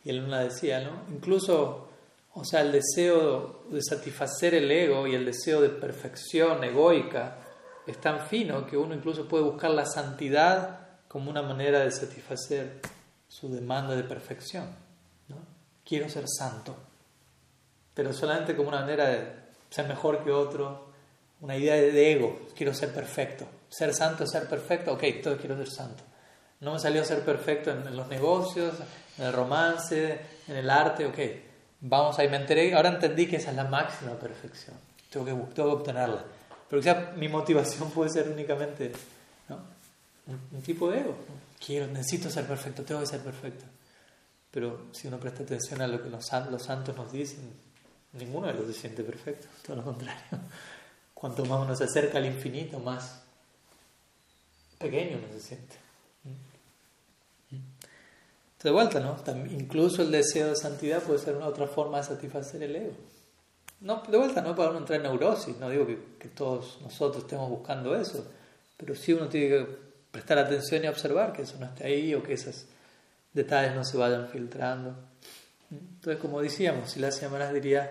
y él una decía, ¿no? Incluso, o sea, el deseo de satisfacer el ego y el deseo de perfección egoica es tan fino que uno incluso puede buscar la santidad como una manera de satisfacer su demanda de perfección. ¿no? Quiero ser santo, pero solamente como una manera de ser mejor que otro, una idea de ego, quiero ser perfecto. Ser santo ser perfecto, ok, todo quiero ser santo. No me salió ser perfecto en, los negocios, en el romance, en el arte, ok, vamos ahí, me enteré, ahora entendí que esa es la máxima perfección, tengo que, que obtenerla. Pero quizá mi motivación puede ser únicamente un, tipo de ego. Quiero, necesito ser perfecto, tengo que ser perfecto. Pero si uno presta atención a lo que los, los santos nos dicen, ninguno de los se siente perfecto, todo lo contrario. Cuanto más uno se acerca al infinito, más pequeño uno se siente. Entonces, de vuelta, ¿no? incluso el deseo de santidad puede ser una otra forma de satisfacer el ego. No, de vuelta, no para uno entrar en neurosis, no digo que, que todos nosotros estemos buscando eso, pero sí uno tiene que prestar atención y observar que eso no esté ahí o que esos detalles no se vayan filtrando. Entonces, como decíamos, si la semana diría,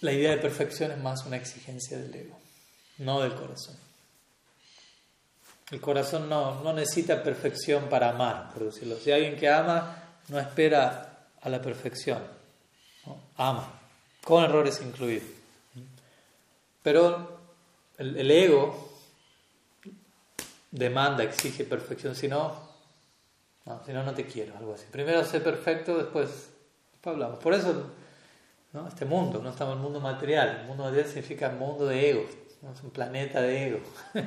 la idea de perfección es más una exigencia del ego, no del corazón. El corazón no, no necesita perfección para amar, por decirlo. Si alguien que ama no espera a la perfección, ama, con errores incluidos. Pero el, ego demanda, exige perfección, si no, no, si no, no te quiero, algo así. Primero sé perfecto, después, después hablamos. Por eso, ¿no? este mundo, no estamos en el mundo material, el mundo material significa mundo de ego, es un planeta de ego,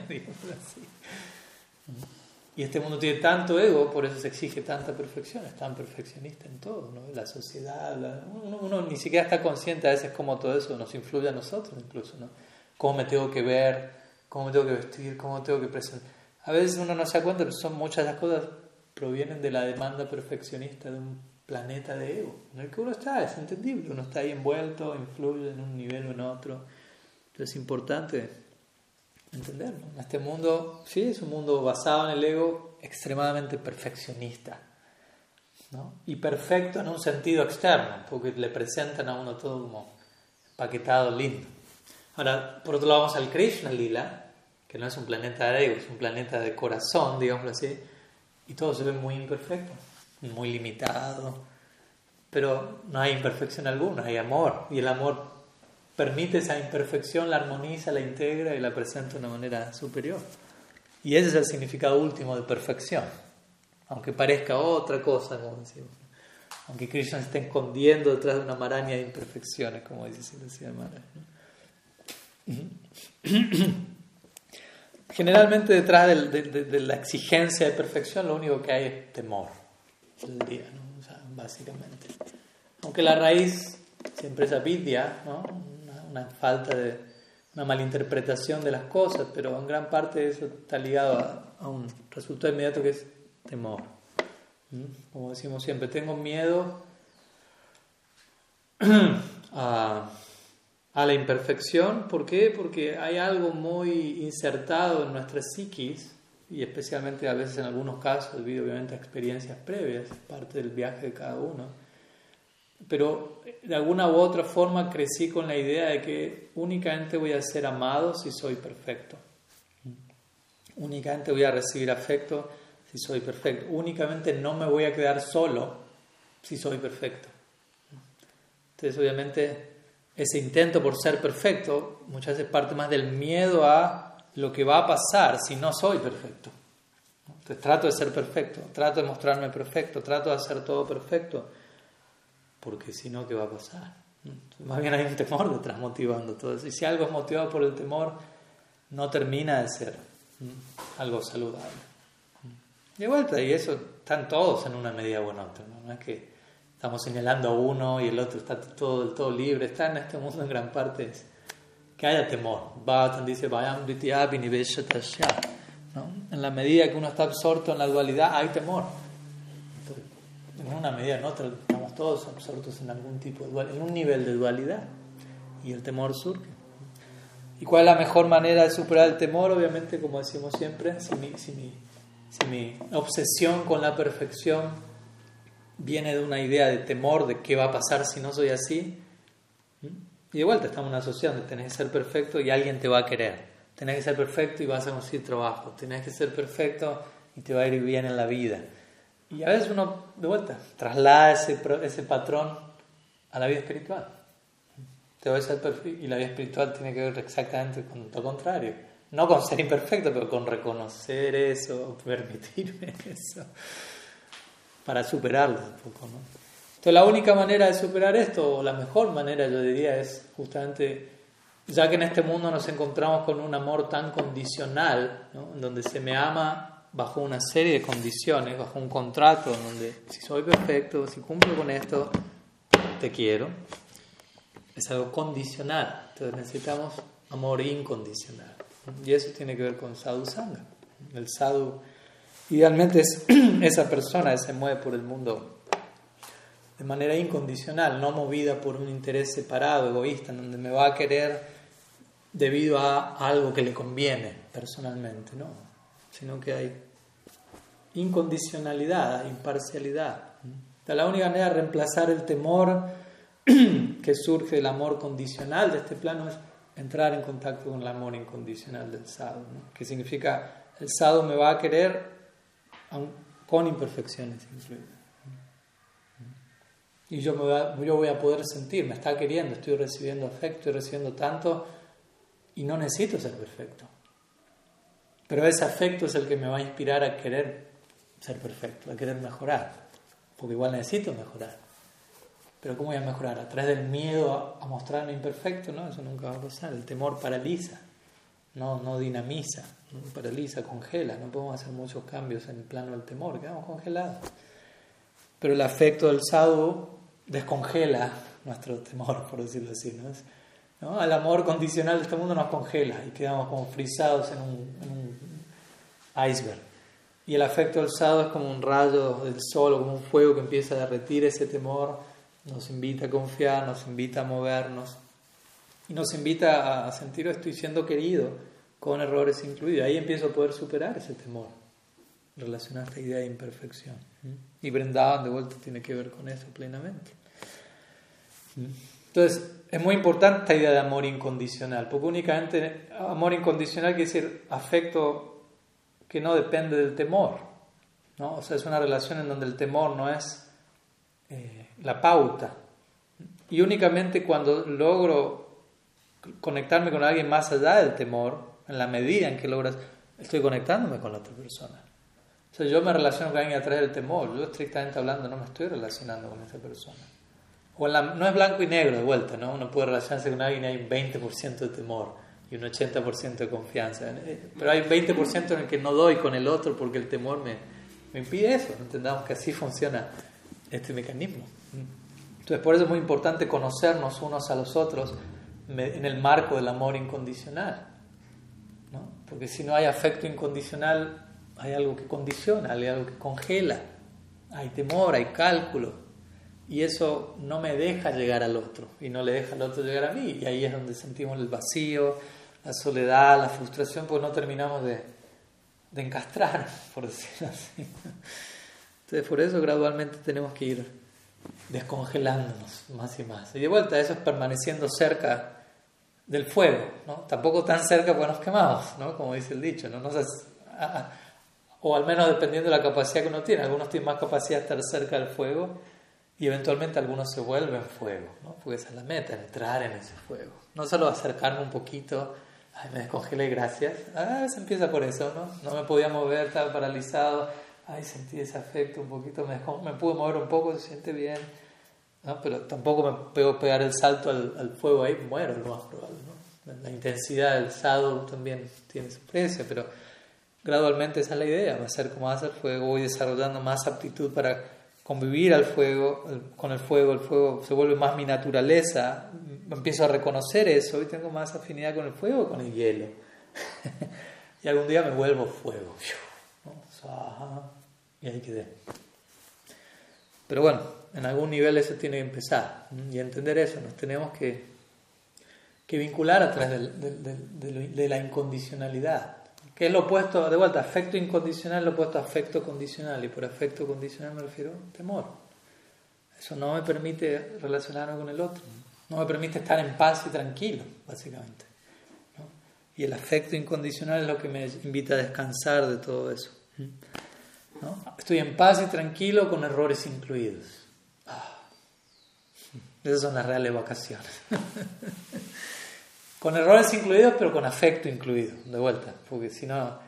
Y este mundo tiene tanto ego, por eso se exige tanta perfección, es tan perfeccionista en todo, ¿no? la sociedad, uno, uno, ni siquiera está consciente a veces cómo todo eso nos influye a nosotros incluso, ¿no? Cómo me tengo que ver, cómo me tengo que vestir, cómo tengo que presentar a veces uno no se da cuenta, pero son muchas las cosas provienen de la demanda perfeccionista de un planeta de ego en el que uno está, es entendible, uno está ahí envuelto, influye en un nivel o en otro. Entonces es importante entenderlo. Este mundo, sí, es un mundo basado en el ego extremadamente perfeccionista. ¿no? Y perfecto en un sentido externo, porque le presentan a uno todo como paquetado lindo. Ahora, por otro lado, vamos al Krishna Lila, que no es un planeta de ego, es un planeta de corazón, digámoslo así, y todo se ve muy imperfecto, muy limitado, pero no hay imperfección alguna, hay amor, y el amor permite esa imperfección, la armoniza, la integra y la presenta de una manera superior. Y ese es el significado último de perfección, aunque parezca otra cosa, como decimos. Aunque Krishna se esté escondiendo detrás de una maraña de imperfecciones, como dice Siddhartha Maharaj. Generalmente detrás de, la exigencia de perfección lo único que hay es temor, básicamente. Aunque la raíz siempre es avidya, ¿no? una, falta de, una malinterpretación de las cosas, pero en gran parte eso está ligado a, un resultado inmediato que es temor. Como decimos siempre, tengo miedo a a la imperfección. ¿Por qué? Porque hay algo muy insertado en nuestra psiquis y especialmente a veces en algunos casos debido obviamente a experiencias previas, parte del viaje de cada uno. Pero de alguna u otra forma crecí con la idea de que únicamente voy a ser amado si soy perfecto. Únicamente voy a recibir afecto si soy perfecto. Únicamente no me voy a quedar solo si soy perfecto. Entonces obviamente ese intento por ser perfecto muchas veces parte más del miedo a lo que va a pasar si no soy perfecto. Entonces trato de ser perfecto, trato de mostrarme perfecto, trato de hacer todo perfecto, porque si no, ¿qué va a pasar? más bien hay un temor detrás motivando todo eso. Y si algo es motivado por el temor, no termina de ser algo saludable. De vuelta, y eso están todos en una medida en otra, ¿no? no es que estamos señalando a uno y el otro está todo todo libre. Está en este mundo en gran parte que haya temor. Bhattan dice, Vayam ¿no? En la medida que uno está absorto en la dualidad, hay temor. en una medida en otra, estamos todos absortos en algún tipo de dualidad, en un nivel de dualidad. Y el temor surge. ¿Y cuál es la mejor manera de superar el temor? Obviamente, como decimos siempre, si mi, si mi, si mi obsesión con la perfección viene de una idea de temor de qué va a pasar si no soy así, y de vuelta estamos en una sociedad donde tenés que ser perfecto y alguien te va a querer. Tenés que ser perfecto y vas a conseguir trabajo. Tenés que ser perfecto y te va a ir bien en la vida. Y a veces uno, de vuelta, traslada ese, ese patrón a la vida espiritual. Te voy a ser perfecto y la vida espiritual tiene que ver exactamente con lo contrario. No con ser imperfecto, pero con reconocer eso, permitirme eso, para superarlo un poco. ¿no? Entonces la única manera de superar esto, o la mejor manera yo diría, es justamente, ya que en este mundo nos encontramos con un amor tan condicional, en donde se me ama bajo una serie de condiciones, bajo un contrato, donde si soy perfecto, si cumplo con esto, te quiero, es algo condicional. Entonces necesitamos amor incondicional. Y eso tiene que ver con sadhu sangha. El sadhu idealmente es esa persona que se mueve por el mundo de manera incondicional, no movida por un interés separado, egoísta, en donde me va a querer debido a algo que le conviene personalmente, no, sino que hay incondicionalidad, imparcialidad. la única manera de reemplazar el temor que surge del amor condicional de este plano es entrar en contacto con el amor incondicional del sadhu, que significa el sadhu me va a querer con imperfecciones incluidas. Y yo, me yo voy a poder sentir, me está queriendo, estoy recibiendo afecto, estoy recibiendo tanto y no necesito ser perfecto. Pero ese afecto es el que me va a inspirar a querer ser perfecto, a querer mejorar, porque igual necesito mejorar. Pero ¿cómo voy a mejorar? A través del miedo a, mostrarme imperfecto, ¿no? Eso nunca va a pasar. El temor paraliza, no, no dinamiza, paraliza, congela. No podemos hacer muchos cambios en el plano del temor, quedamos congelados. Pero el afecto del sadhu descongela nuestro temor, por decirlo así. ¿no? El amor condicional de este mundo nos congela y quedamos como frisados en un, iceberg. Y el afecto alzado es como un rayo del sol o como un fuego que empieza a derretir ese temor, nos invita a confiar, nos invita a movernos y nos invita a sentir que estoy siendo querido con errores incluidos. Ahí empiezo a poder superar ese temor relacionado a esta idea de imperfección. Y Brindavan de vuelta tiene que ver con eso plenamente. Entonces, es muy importante esta idea de amor incondicional, porque únicamente amor incondicional quiere decir afecto que no depende del temor. ¿no? O sea, es una relación en donde el temor no es eh, la pauta. Y únicamente cuando logro conectarme con alguien más allá del temor, en la medida en que logras, estoy conectándome con la otra persona. O sea, yo me relaciono con alguien a través del temor, yo estrictamente hablando no me estoy relacionando con esa persona o no es blanco y negro de vuelta, ¿no? Uno puede relacionarse con alguien y hay un 20% de temor y un 80% de confianza. Eh, pero hay un 20% en el que no doy con el otro porque el temor me, me impide eso. Entendamos que así funciona este mecanismo. Entonces, por eso es muy importante conocernos unos a los otros en el marco del amor incondicional. ¿no? Porque si no hay afecto incondicional, hay algo que condiciona, hay algo que congela. Hay temor, hay cálculo y eso no me deja llegar al otro y no le deja al otro llegar a mí. Y ahí es donde sentimos el vacío, la soledad, la frustración, porque no terminamos de, de encastrar, por decirlo así. Entonces, por eso gradualmente tenemos que ir descongelándonos más y más. Y de vuelta, eso es permaneciendo cerca del fuego, ¿no? Tampoco tan cerca porque nos quemamos, ¿no? Como dice el dicho, ¿no? o al menos dependiendo de la capacidad que uno tiene. Algunos tienen más capacidad de estar cerca del fuego y eventualmente algunos se vuelven fuego, ¿no? porque esa es la meta, entrar en ese fuego. No solo acercarme un poquito, ay, me descongelé, gracias. Ah, se empieza por eso, ¿no? No me podía mover, estaba paralizado, ay, sentí ese afecto un poquito, me, me pude mover un poco, se siente bien, ¿no? pero tampoco me puedo pegar el salto al, al fuego ahí, muero lo más probable. ¿no? La, intensidad del sadhu también tiene su precio, pero gradualmente esa es la idea, va a ser como hacer fuego, voy desarrollando más aptitud para convivir al fuego, con el fuego, el fuego se vuelve más mi naturaleza, empiezo a reconocer eso, hoy tengo más afinidad con el fuego con el hielo. y algún día me vuelvo fuego. Y ahí quedé. Pero bueno, en algún nivel eso tiene que empezar. Y entender eso, nos tenemos que, que vincular a través de, la incondicionalidad. Es lo opuesto, de vuelta, afecto incondicional, lo opuesto a afecto condicional. Y por afecto condicional me refiero a temor. Eso no me permite relacionarme con el otro. No me permite estar en paz y tranquilo, básicamente. Y el afecto incondicional es lo que me invita a descansar de todo eso. Estoy en paz y tranquilo con errores incluidos. Ah. Esas son las reales vacaciones. con errores incluidos, pero con afecto incluido, de vuelta. Porque si no,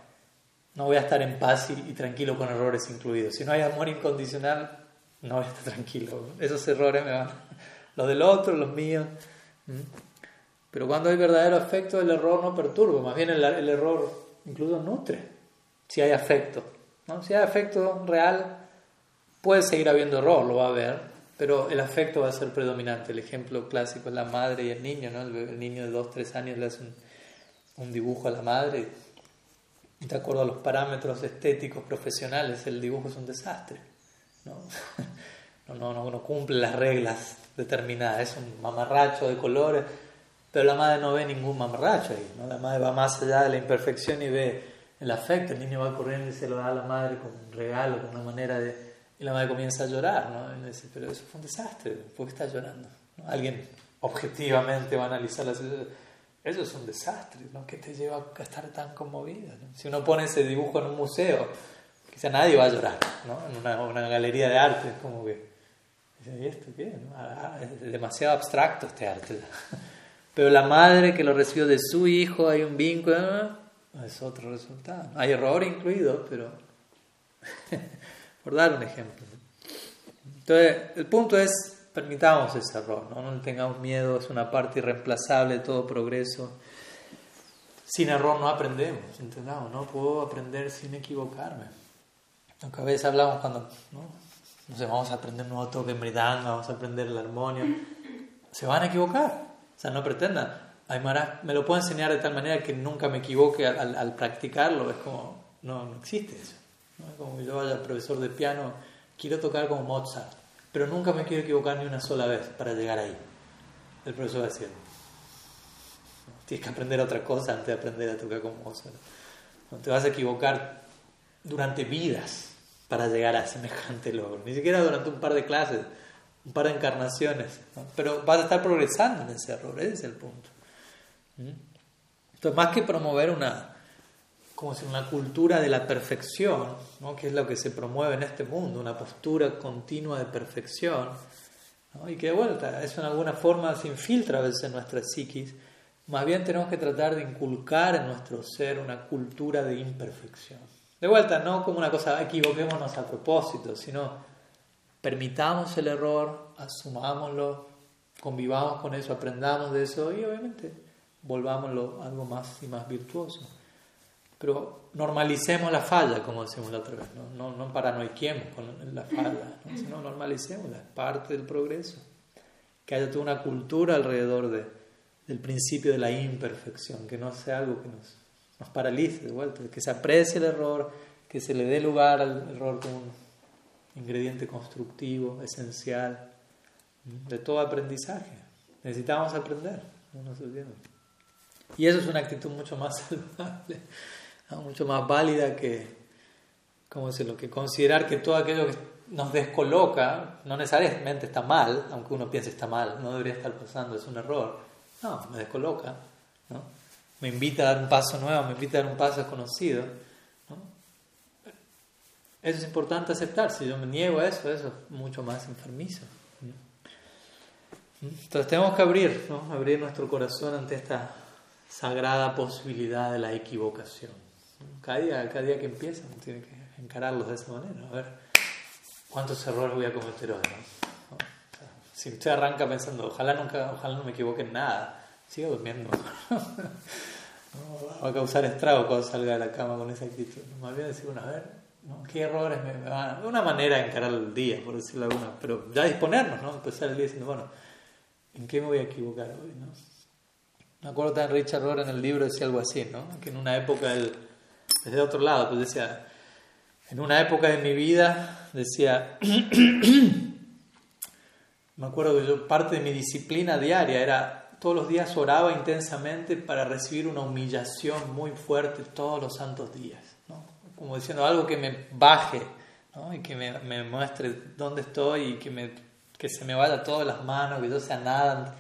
no voy a estar en paz y, tranquilo con errores incluidos. Si no hay amor incondicional, no voy a estar tranquilo. Esos errores me van. Los del otro, los míos. Pero cuando hay verdadero afecto, el error no perturba. Más bien el, error incluso nutre. Si hay afecto. Si hay afecto real, puede seguir habiendo error, lo va a haber, pero el afecto va a ser predominante. El ejemplo clásico es la madre y el niño, ¿no? El, niño de 2, 3 años le hace un, dibujo a la madre de acuerdo a los parámetros estéticos profesionales, el dibujo es un desastre. ¿no? No, no, no, cumple las reglas determinadas, es un mamarracho de colores, pero la madre no ve ningún mamarracho ahí, ¿no? la madre va más allá de la imperfección y ve el afecto, el niño va corriendo y se lo da a la madre con un regalo, con una manera de... Y la madre comienza a llorar, ¿no? Y dice, pero eso fue un desastre, ¿por qué estás llorando? Alguien objetivamente va a analizar la situación. Eso es un desastre, ¿no? ¿Qué te lleva a estar tan conmovida? Si uno pone ese dibujo en un museo, quizá nadie va a llorar, ¿no? En una, una galería de arte, es como que... ¿Y esto qué? Ah, es demasiado abstracto este arte. Pero la madre que lo recibió de su hijo, hay un vínculo, es otro resultado. Hay error incluido, pero por dar un ejemplo. Entonces, el punto es, permitamos ese error, ¿no? no tengamos miedo, es una parte irreemplazable de todo progreso. Sin error no aprendemos, ¿entendamos? No puedo aprender sin equivocarme. Aunque a veces hablamos cuando, ¿no? sé, vamos a aprender un nuevo toque en Mridanga, vamos a aprender el armonio. Se van a equivocar. O sea, no pretendan Aymara me lo puedo enseñar de tal manera que nunca me equivoque al, practicarlo. Es como, no, no existe eso. Como que yo vaya al profesor de piano, quiero tocar como Mozart, pero nunca me quiero equivocar ni una sola vez para llegar ahí. El profesor va a decir, tienes que aprender otra cosa antes de aprender a tocar como Mozart. No te vas a equivocar durante vidas para llegar a semejante logro. Ni siquiera durante un par de clases, un par de encarnaciones. Pero vas a estar progresando en ese error, ese es el punto. Entonces, más que promover una, como si una cultura de la perfección, ¿no? que es lo que se promueve en este mundo, una postura continua de perfección, y que de vuelta, eso en alguna forma se infiltra a veces en nuestra psiquis, más bien tenemos que tratar de inculcar en nuestro ser una cultura de imperfección. De vuelta, no como una cosa, equivoquémonos a propósito, sino permitamos el error, asumámoslo, convivamos con eso, aprendamos de eso y obviamente volvámoslo algo más y más virtuoso. Pero normalicemos la falla, como decimos la otra vez, no, no, no paranoiquemos con la falla, sino normalicémosla, es parte del progreso. Que haya toda una cultura alrededor de, del principio de la imperfección, que no sea algo que nos, nos paralice de vuelta, que se aprecie el error, que se le dé lugar al error como un ingrediente constructivo, esencial, de todo aprendizaje. Necesitamos aprender, no nos olvidemos. Y eso es una actitud mucho más saludable, mucho más válida que, ¿cómo decirlo? Que considerar que todo aquello que nos descoloca no necesariamente está mal, aunque uno piense está mal, no debería estar pasando, es un error. No, me descoloca, ¿no? Me invita a dar un paso nuevo, me invita a dar un paso desconocido. ¿no? Eso es importante aceptar. Si yo me niego a eso, eso es mucho más enfermizo. Entonces tenemos que abrir, ¿no? abrir nuestro corazón ante esta sagrada posibilidad de la equivocación. Cada día, cada día que empieza uno tiene que encararlos de esa manera. A ver, ¿cuántos errores voy a cometer hoy? si usted arranca pensando, ojalá, nunca, ojalá no me equivoque en nada, siga durmiendo. va a causar estrago cuando salga de la cama con esa actitud. Más bien decir, bueno, a ver, ¿qué errores me, van Una manera de encarar el día, por decirlo alguna, pero ya disponernos, ¿no? Empezar el día diciendo, bueno, ¿en qué me voy a equivocar hoy? ¿no? Me acuerdo también Richard Rohr en el libro decía algo así, ¿no? que en una época, él, desde otro lado, pues decía, en una época de mi vida, decía, me acuerdo que yo parte de mi disciplina diaria era, todos los días oraba intensamente para recibir una humillación muy fuerte todos los santos días, ¿no? como diciendo algo que me baje ¿no? y que me, me, muestre dónde estoy y que, me, que se me vaya todas las manos, que yo sea nada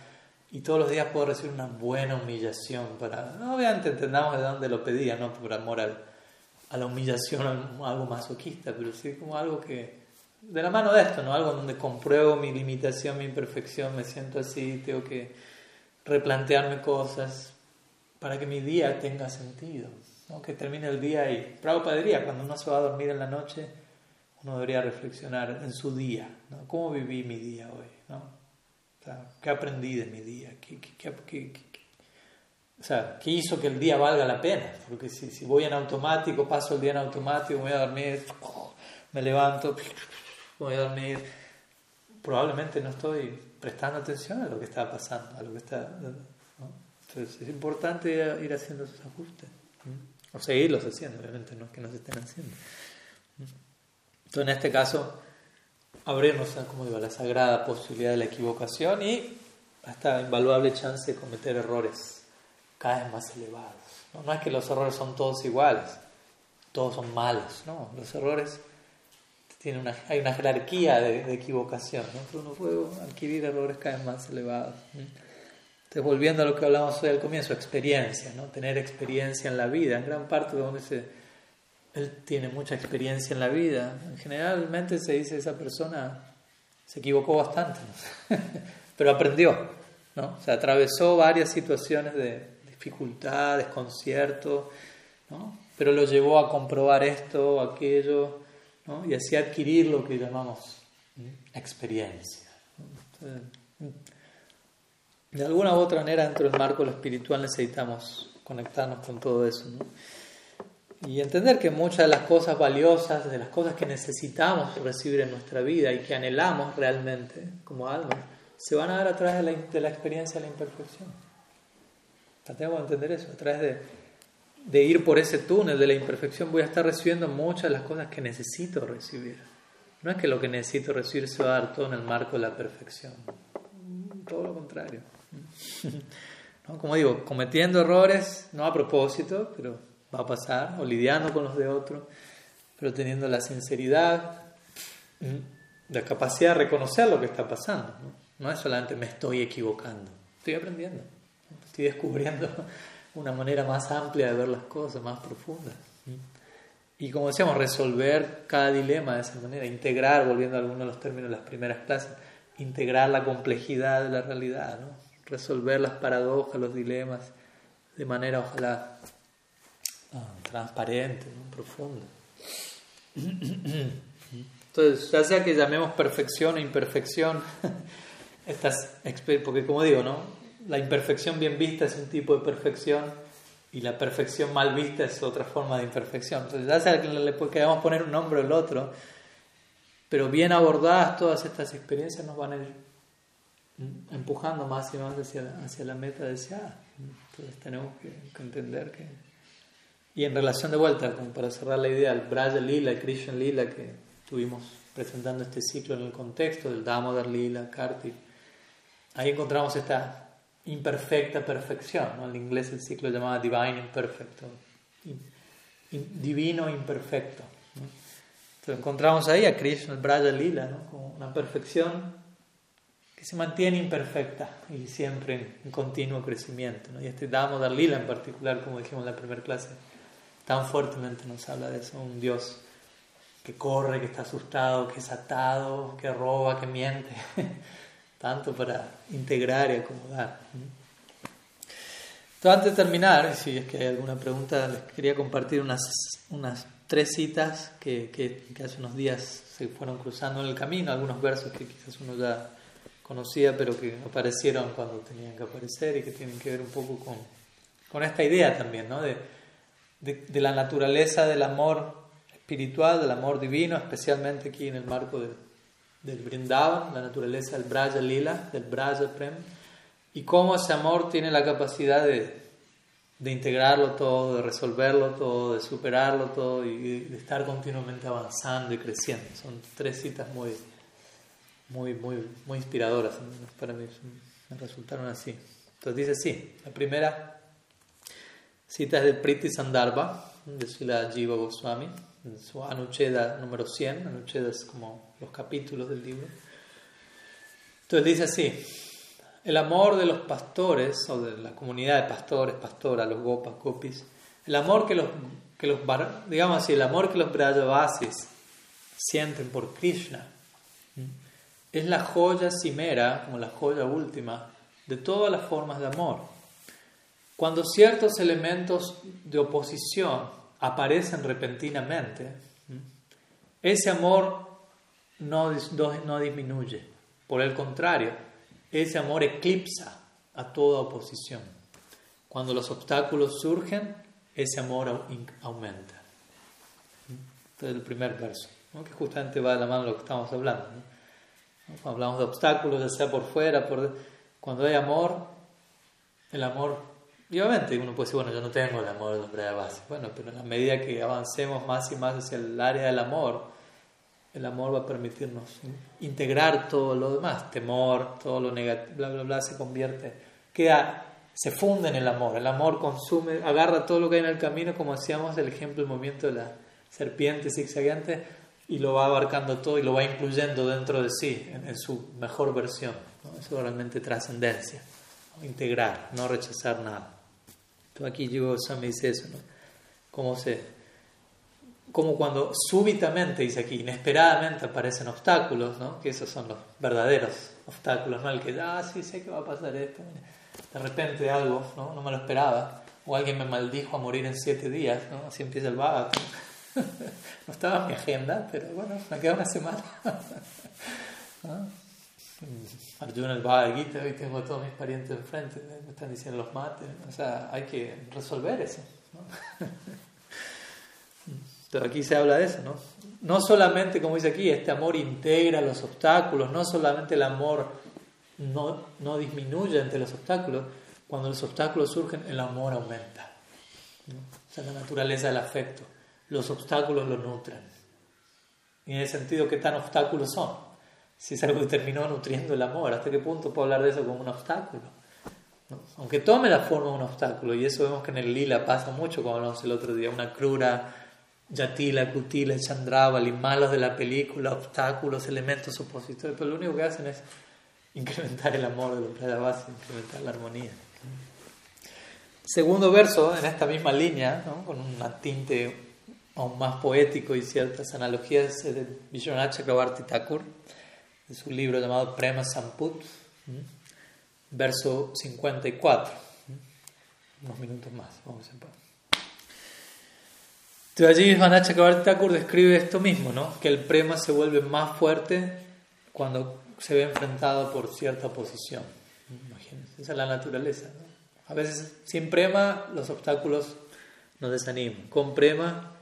y todos los días puedo recibir una buena humillación para, obviamente entendamos de dónde lo pedía, no por amor a la humillación, algo masoquista, pero sí como algo que, de la mano de esto, ¿no? Algo donde compruebo mi limitación, mi imperfección, me siento así, tengo que replantearme cosas para que mi día tenga sentido, ¿no? Que termine el día y, Prabhupada diría, cuando uno se va a dormir en la noche, uno debería reflexionar en su día, ¿no? ¿Cómo viví mi día hoy, ¿no? ¿Qué aprendí de mi día? ¿Qué, qué, qué, o sea, ¿qué hizo que el día valga la pena? Porque si, si, voy en automático, paso el día en automático, voy a dormir, me levanto, voy a dormir, probablemente no estoy prestando atención a lo que está pasando, a lo que está... Entonces es importante ir haciendo esos ajustes. O seguirlos haciendo, obviamente, no es que no se estén haciendo. Entonces en este caso abrirnos a, como digo, la sagrada posibilidad de la equivocación y esta invaluable chance de cometer errores cada vez más elevados. ¿no? no es que los errores son todos iguales, todos son malos, ¿no? Los errores tienen una, hay una jerarquía de, equivocación, ¿no? uno puede adquirir errores cada vez más elevados. Entonces, volviendo a lo que hablamos hoy al comienzo, experiencia, ¿no? Tener experiencia en la vida, en gran parte de donde se él tiene mucha experiencia en la vida. Generalmente se dice esa persona se equivocó bastante, pero aprendió, ¿no? O sea, atravesó varias situaciones de dificultad, desconcierto, ¿no? pero lo llevó a comprobar esto, aquello, ¿no? y así adquirir lo que llamamos experiencia. de alguna u otra manera, dentro del marco de lo espiritual necesitamos conectarnos con todo eso. ¿no? y entender que muchas de las cosas valiosas, de las cosas que necesitamos recibir en nuestra vida y que anhelamos realmente como alma, se van a dar a través de la, de la experiencia de la imperfección. Tratemos de entender eso, a través de, de ir por ese túnel de la imperfección voy a estar recibiendo muchas de las cosas que necesito recibir. No es que lo que necesito recibir se va a dar todo en el marco de la perfección, todo lo contrario. Como digo, cometiendo errores, no a propósito, pero va a pasar, o lidiando con los de otros, pero teniendo la sinceridad, la capacidad de reconocer lo que está pasando. ¿no? no es solamente me estoy equivocando, estoy aprendiendo, estoy descubriendo una manera más amplia de ver las cosas, más profunda. Y como decíamos, resolver cada dilema de esa manera, integrar, volviendo a algunos de los términos de las primeras clases, integrar la complejidad de la realidad, ¿no? resolver las paradojas, los dilemas, de manera ojalá transparente, profundo. Entonces, ya sea que llamemos perfección o imperfección, estas, porque como digo, ¿no? La imperfección bien vista es un tipo de perfección y la perfección mal vista es otra forma de imperfección. Entonces, ya sea que le queramos poner un nombre o el otro, pero bien abordadas todas estas experiencias nos van a ir empujando más y más hacia, la meta deseada. Entonces tenemos que entender que y en relación de vuelta, como para cerrar la idea, el Braja Lila, el Krishna Lila que estuvimos presentando este ciclo en el contexto del Damodar Lila, Kartik, ahí encontramos esta imperfecta perfección, ¿no? en inglés el ciclo llamaba Divine Imperfecto, divino imperfecto. Entonces encontramos ahí a Krishna, el Braja Lila, ¿no? como una perfección que se mantiene imperfecta y siempre en, continuo crecimiento. ¿no? Y este Damodar Lila en particular, como dijimos en la primera clase, tan fuertemente nos habla de eso, un Dios que corre, que está asustado, que es atado, que roba, que miente, tanto para integrar y acomodar. Entonces, antes de terminar, si es que hay alguna pregunta, les quería compartir unas, unas tres citas que, que, que hace unos días se fueron cruzando en el camino, algunos versos que quizás uno ya conocía, pero que aparecieron cuando tenían que aparecer y que tienen que ver un poco con, con esta idea también, ¿no? De, de, la naturaleza del amor espiritual, del amor divino, especialmente aquí en el marco del Brindavan, la naturaleza del Braja Lila, del Braja Prem, y cómo ese amor tiene la capacidad de, de integrarlo todo, de resolverlo todo, de superarlo todo y de estar continuamente avanzando y creciendo. Son tres citas muy, muy, muy, muy inspiradoras para mí, me resultaron así. Entonces dice así, la primera cita es del Priti Sandarbha, de Sila Jiva Goswami, en su Anucheda número 100, Anucheda es como los capítulos del libro. Entonces dice así, el amor de los pastores, o de la comunidad de pastores, pastoras, los gopas, gopis, el amor que los, que los digamos así, el amor que los brajavasis sienten por Krishna, es la joya cimera, como la joya última, de todas las formas de amor. Cuando ciertos elementos de oposición aparecen repentinamente, ese amor no, no disminuye. Por el contrario, ese amor eclipsa a toda oposición. Cuando los obstáculos surgen, ese amor aumenta. Este es el primer verso, que justamente va de la mano de lo que estamos hablando. Cuando hablamos de obstáculos, ya sea por fuera, por... cuando hay amor, el amor, y obviamente uno puede decir, bueno, yo no tengo el amor de la base. Bueno, pero la medida que avancemos más y más hacia el área del amor, el amor va a permitirnos integrar todo lo demás, temor, todo lo negativo, bla, bla, bla, se convierte, queda, se funde en el amor. El amor consume, agarra todo lo que hay en el camino, como hacíamos el ejemplo, el movimiento de la serpiente zigzagueante, y lo va abarcando todo y lo va incluyendo dentro de sí, en, su mejor versión. Eso es realmente trascendencia, integrar, no rechazar nada. Entonces aquí yo me dice eso, ¿no? Cómo se como cuando súbitamente, dice aquí, inesperadamente aparecen obstáculos, ¿no? que esos son los verdaderos obstáculos, no el que, ah, sí, sé que va a pasar esto, de repente algo, ¿no? no me lo esperaba, o alguien me maldijo a morir en siete días, ¿no? así empieza el Bhagavad. no estaba en mi agenda, pero bueno, me queda una semana. Arjuna el Bhagavad Gita, hoy tengo a todos mis parientes enfrente, me están diciendo los mates, o sea, hay que resolver eso. ¿no? Aquí se habla de eso, ¿no? No solamente, como dice aquí, este amor integra los obstáculos, no solamente el amor no, no disminuye ante los obstáculos, cuando los obstáculos surgen, el amor aumenta. ¿no? Esa es la naturaleza del afecto. Los obstáculos lo nutren. Y en ese sentido, ¿qué tan obstáculos son? Si es algo que terminó nutriendo el amor, ¿hasta qué punto puedo hablar de eso como un obstáculo? Aunque tome la forma de un obstáculo, y eso vemos que en el lila pasa mucho, como hablamos el otro día, una crura Yatila, Kutila, Chandravali, malos de la película, obstáculos, elementos opositores, pero lo único que hacen es incrementar el amor de la base, incrementar la armonía. Segundo verso, en esta misma línea, con un tinte aún más poético y ciertas analogías de Vishwanath Chakrabarti Thakur, de su libro llamado Prema Samput, verso 54. Unos minutos más, vamos a empezar. Entonces allí Vanacha Thakur describe esto mismo, ¿no? que el prema se vuelve más fuerte cuando se ve enfrentado por cierta oposición. Imagínense, esa es la naturaleza. A veces sin prema los obstáculos nos desaniman. Con prema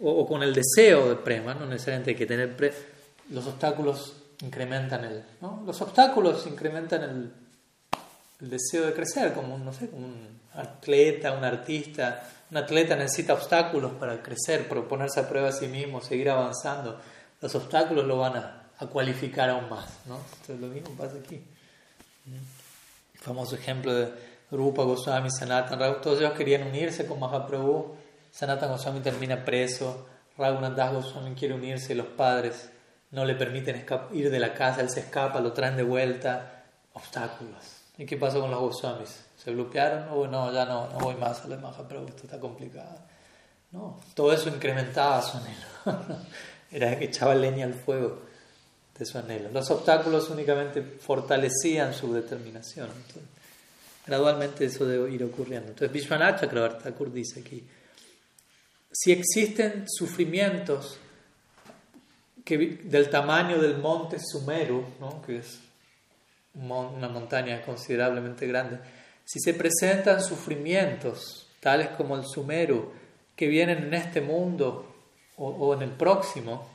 o, con el deseo de prema, no necesariamente hay que tener pre, los obstáculos incrementan el, ¿no? los obstáculos incrementan el, el deseo de crecer, como no sé, como un atleta, un artista un atleta necesita obstáculos para crecer, proponerse a prueba a sí mismo, seguir avanzando. Los obstáculos lo van a, cualificar aún más. ¿no? Entonces lo mismo pasa aquí. El famoso ejemplo de Rupa Goswami, Sanatan, todos ellos querían unirse con Mahaprabhu. Sanatan Goswami termina preso, Raghunath Goswami quiere unirse, los padres no le permiten ir de la casa, él se escapa, lo traen de vuelta. Obstáculos. ¿Y qué pasó con los Goswamis? Se bloquearon, o no, ya no, no voy más a la imagen, pero esto está complicado. No, todo eso incrementaba su anhelo. Era que echaba leña al fuego de su anhelo. Los obstáculos únicamente fortalecían su determinación. gradualmente eso debe ir ocurriendo. Entonces, Vishwanath Chakravarti dice aquí, si existen sufrimientos que, del tamaño del monte Sumeru, ¿no? que es una montaña considerablemente grande, si se presentan sufrimientos, tales como el sumeru, que vienen en este mundo o, en el próximo,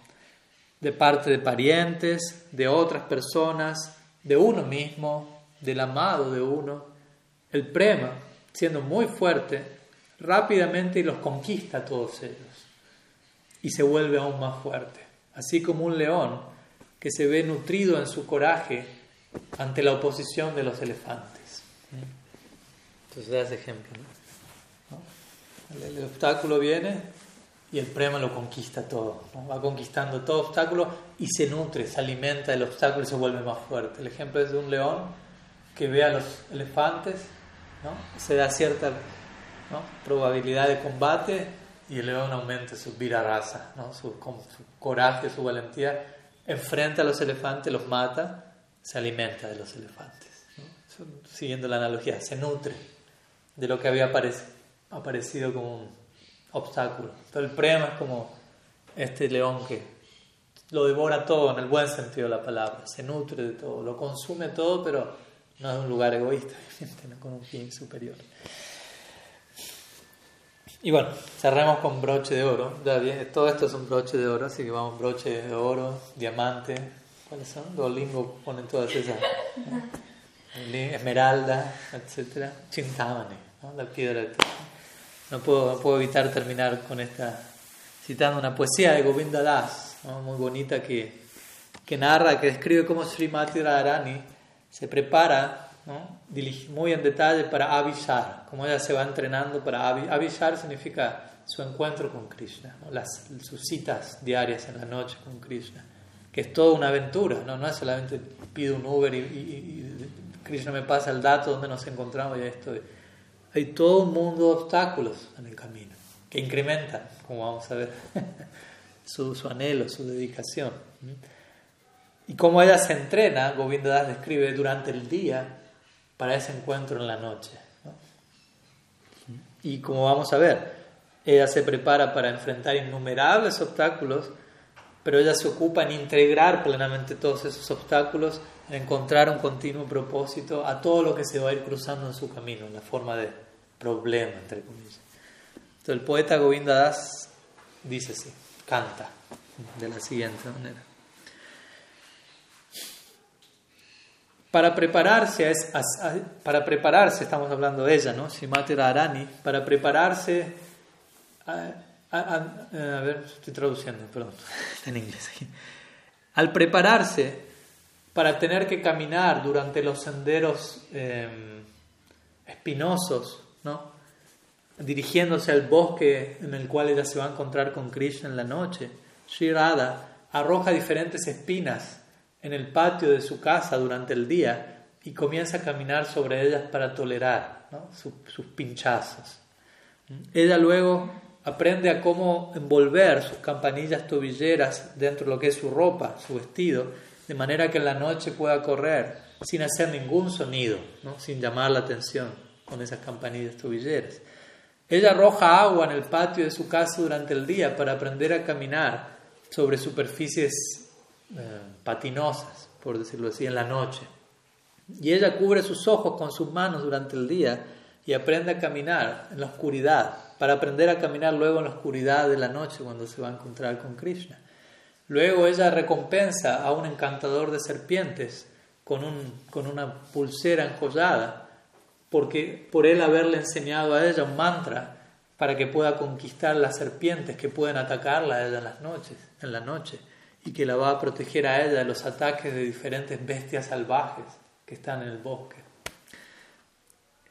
de parte de parientes, de otras personas, de uno mismo, del amado de uno, el prema, siendo muy fuerte, rápidamente los conquista a todos ellos y se vuelve aún más fuerte. Así como un león que se ve nutrido en su coraje ante la oposición de los elefantes. Entonces, das ejemplo. El, obstáculo viene y el prema lo conquista todo. Va conquistando todo obstáculo y se nutre, se alimenta del obstáculo y se vuelve más fuerte. El ejemplo es de un león que ve a los elefantes, se da cierta probabilidad de combate y el león aumenta su viraraza, ¿no? su coraje, su valentía, enfrenta a los elefantes, los mata, se alimenta de los elefantes. Siguiendo la analogía, se nutre de lo que había aparecido como un obstáculo. Entonces el prema es como este león que lo devora todo en el buen sentido de la palabra, se nutre de todo, lo consume todo, pero no es un lugar egoísta, con un fin superior. Y bueno, cerremos con broche de oro. todo esto es un broche de oro, así que vamos, broche de oro, diamante. ¿Cuáles son? Dolingo ponen todas esas. Esmeralda, etc. Chintamani, ¿no? la piedra no puedo, no puedo evitar terminar con esta, citando una poesía de Govinda Das, muy bonita, que, que narra, que describe cómo Srimati Radharani se prepara muy en detalle para avisar, como ella se va entrenando para avisar significa su encuentro con Krishna, Las, sus citas diarias en la noche con Krishna, que es toda una aventura, no, no es solamente pido un Uber y, Krishna me pasa el dato donde nos encontramos y estoy. Hay todo un mundo de obstáculos en el camino que incrementan, como vamos a ver, su, su anhelo, su dedicación. Y como ella se entrena, Govinda Das describe durante el día, para ese encuentro en la noche. Y como vamos a ver, ella se prepara para enfrentar innumerables obstáculos, pero ella se ocupa en integrar plenamente todos esos obstáculos, encontrar un continuo propósito a todo lo que se va a ir cruzando en su camino, en la forma de problema, entre comillas. Entonces el poeta Govinda Das dice así, canta de la siguiente manera. Para prepararse, para prepararse, estamos hablando de ella, ¿no? Shimati Arani, para prepararse, a, ver, estoy traduciendo, perdón, en inglés Al prepararse para tener que caminar durante los senderos em, espinosos, ¿no? dirigiéndose al bosque en el cual ella se va a encontrar con Krishna en la noche, Sri arroja diferentes espinas en el patio de su casa durante el día y comienza a caminar sobre ellas para tolerar sus, pinchazos. Ella luego aprende a cómo envolver sus campanillas tobilleras dentro de lo que es su ropa, su vestido, de manera que en la noche pueda correr sin hacer ningún sonido, sin llamar la atención con esas campanillas tobilleras. Ella arroja agua en el patio de su casa durante el día para aprender a caminar sobre superficies eh, patinosas, por decirlo así, en la noche. Y ella cubre sus ojos con sus manos durante el día y aprende a caminar en la oscuridad, para aprender a caminar luego en la oscuridad de la noche cuando se va a encontrar con Krishna. Luego ella recompensa a un encantador de serpientes con, un, con una pulsera enjollada, porque por él haberle enseñado a ella un mantra para que pueda conquistar las serpientes que pueden atacarla a ella en las noches, en la noche y que la va a proteger a ella de los ataques de diferentes bestias salvajes que están en el bosque.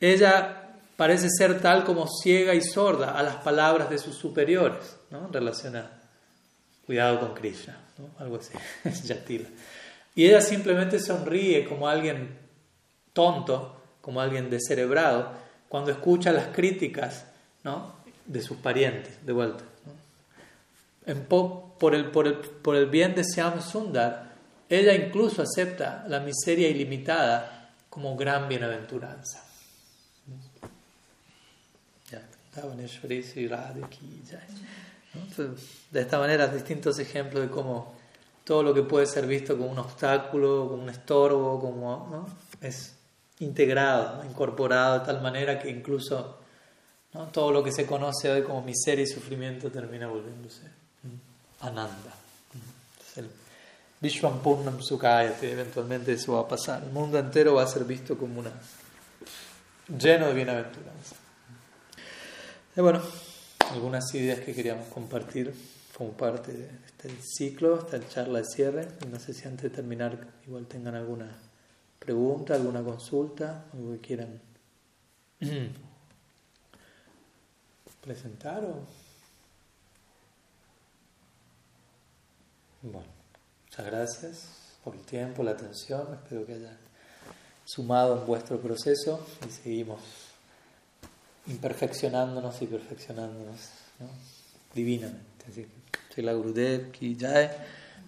Ella parece ser tal como ciega y sorda a las palabras de sus superiores, ¿no? a cuidado con Krishna, algo así. Y ella simplemente sonríe como alguien tonto, como alguien descerebrado, cuando escucha las críticas ¿no? de sus parientes, de vuelta. En pop, por, el, bien de Siam Sundar, ella incluso acepta la miseria ilimitada como gran bienaventuranza. De esta manera, distintos ejemplos de cómo todo lo que puede ser visto como un obstáculo, como un estorbo, como es integrado, incorporado de tal manera que incluso todo lo que se conoce hoy como miseria y sufrimiento termina volviéndose Ananda. Vishwam Purnam Sukayate, eventualmente eso va a pasar. El mundo entero va a ser visto como una lleno de bienaventuranza. Y bueno, algunas ideas que queríamos compartir como parte de este ciclo, esta charla de cierre. No sé si antes de terminar igual tengan alguna pregunta, alguna consulta, algo que quieran presentar o... Bueno, muchas gracias por el tiempo, la atención. Espero que haya sumado en vuestro proceso y seguimos imperfeccionándonos y perfeccionándonos divinamente. Así que, la Gurudev ki jai,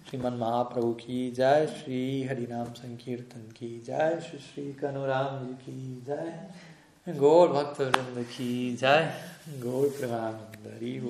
Sriman Mahaprabhu ki jai, Sri Harinam Sankirtan ki jai, Sri Sri Kanuram ki jai, Gaur Bhakta ki jai, Gaur Premanandari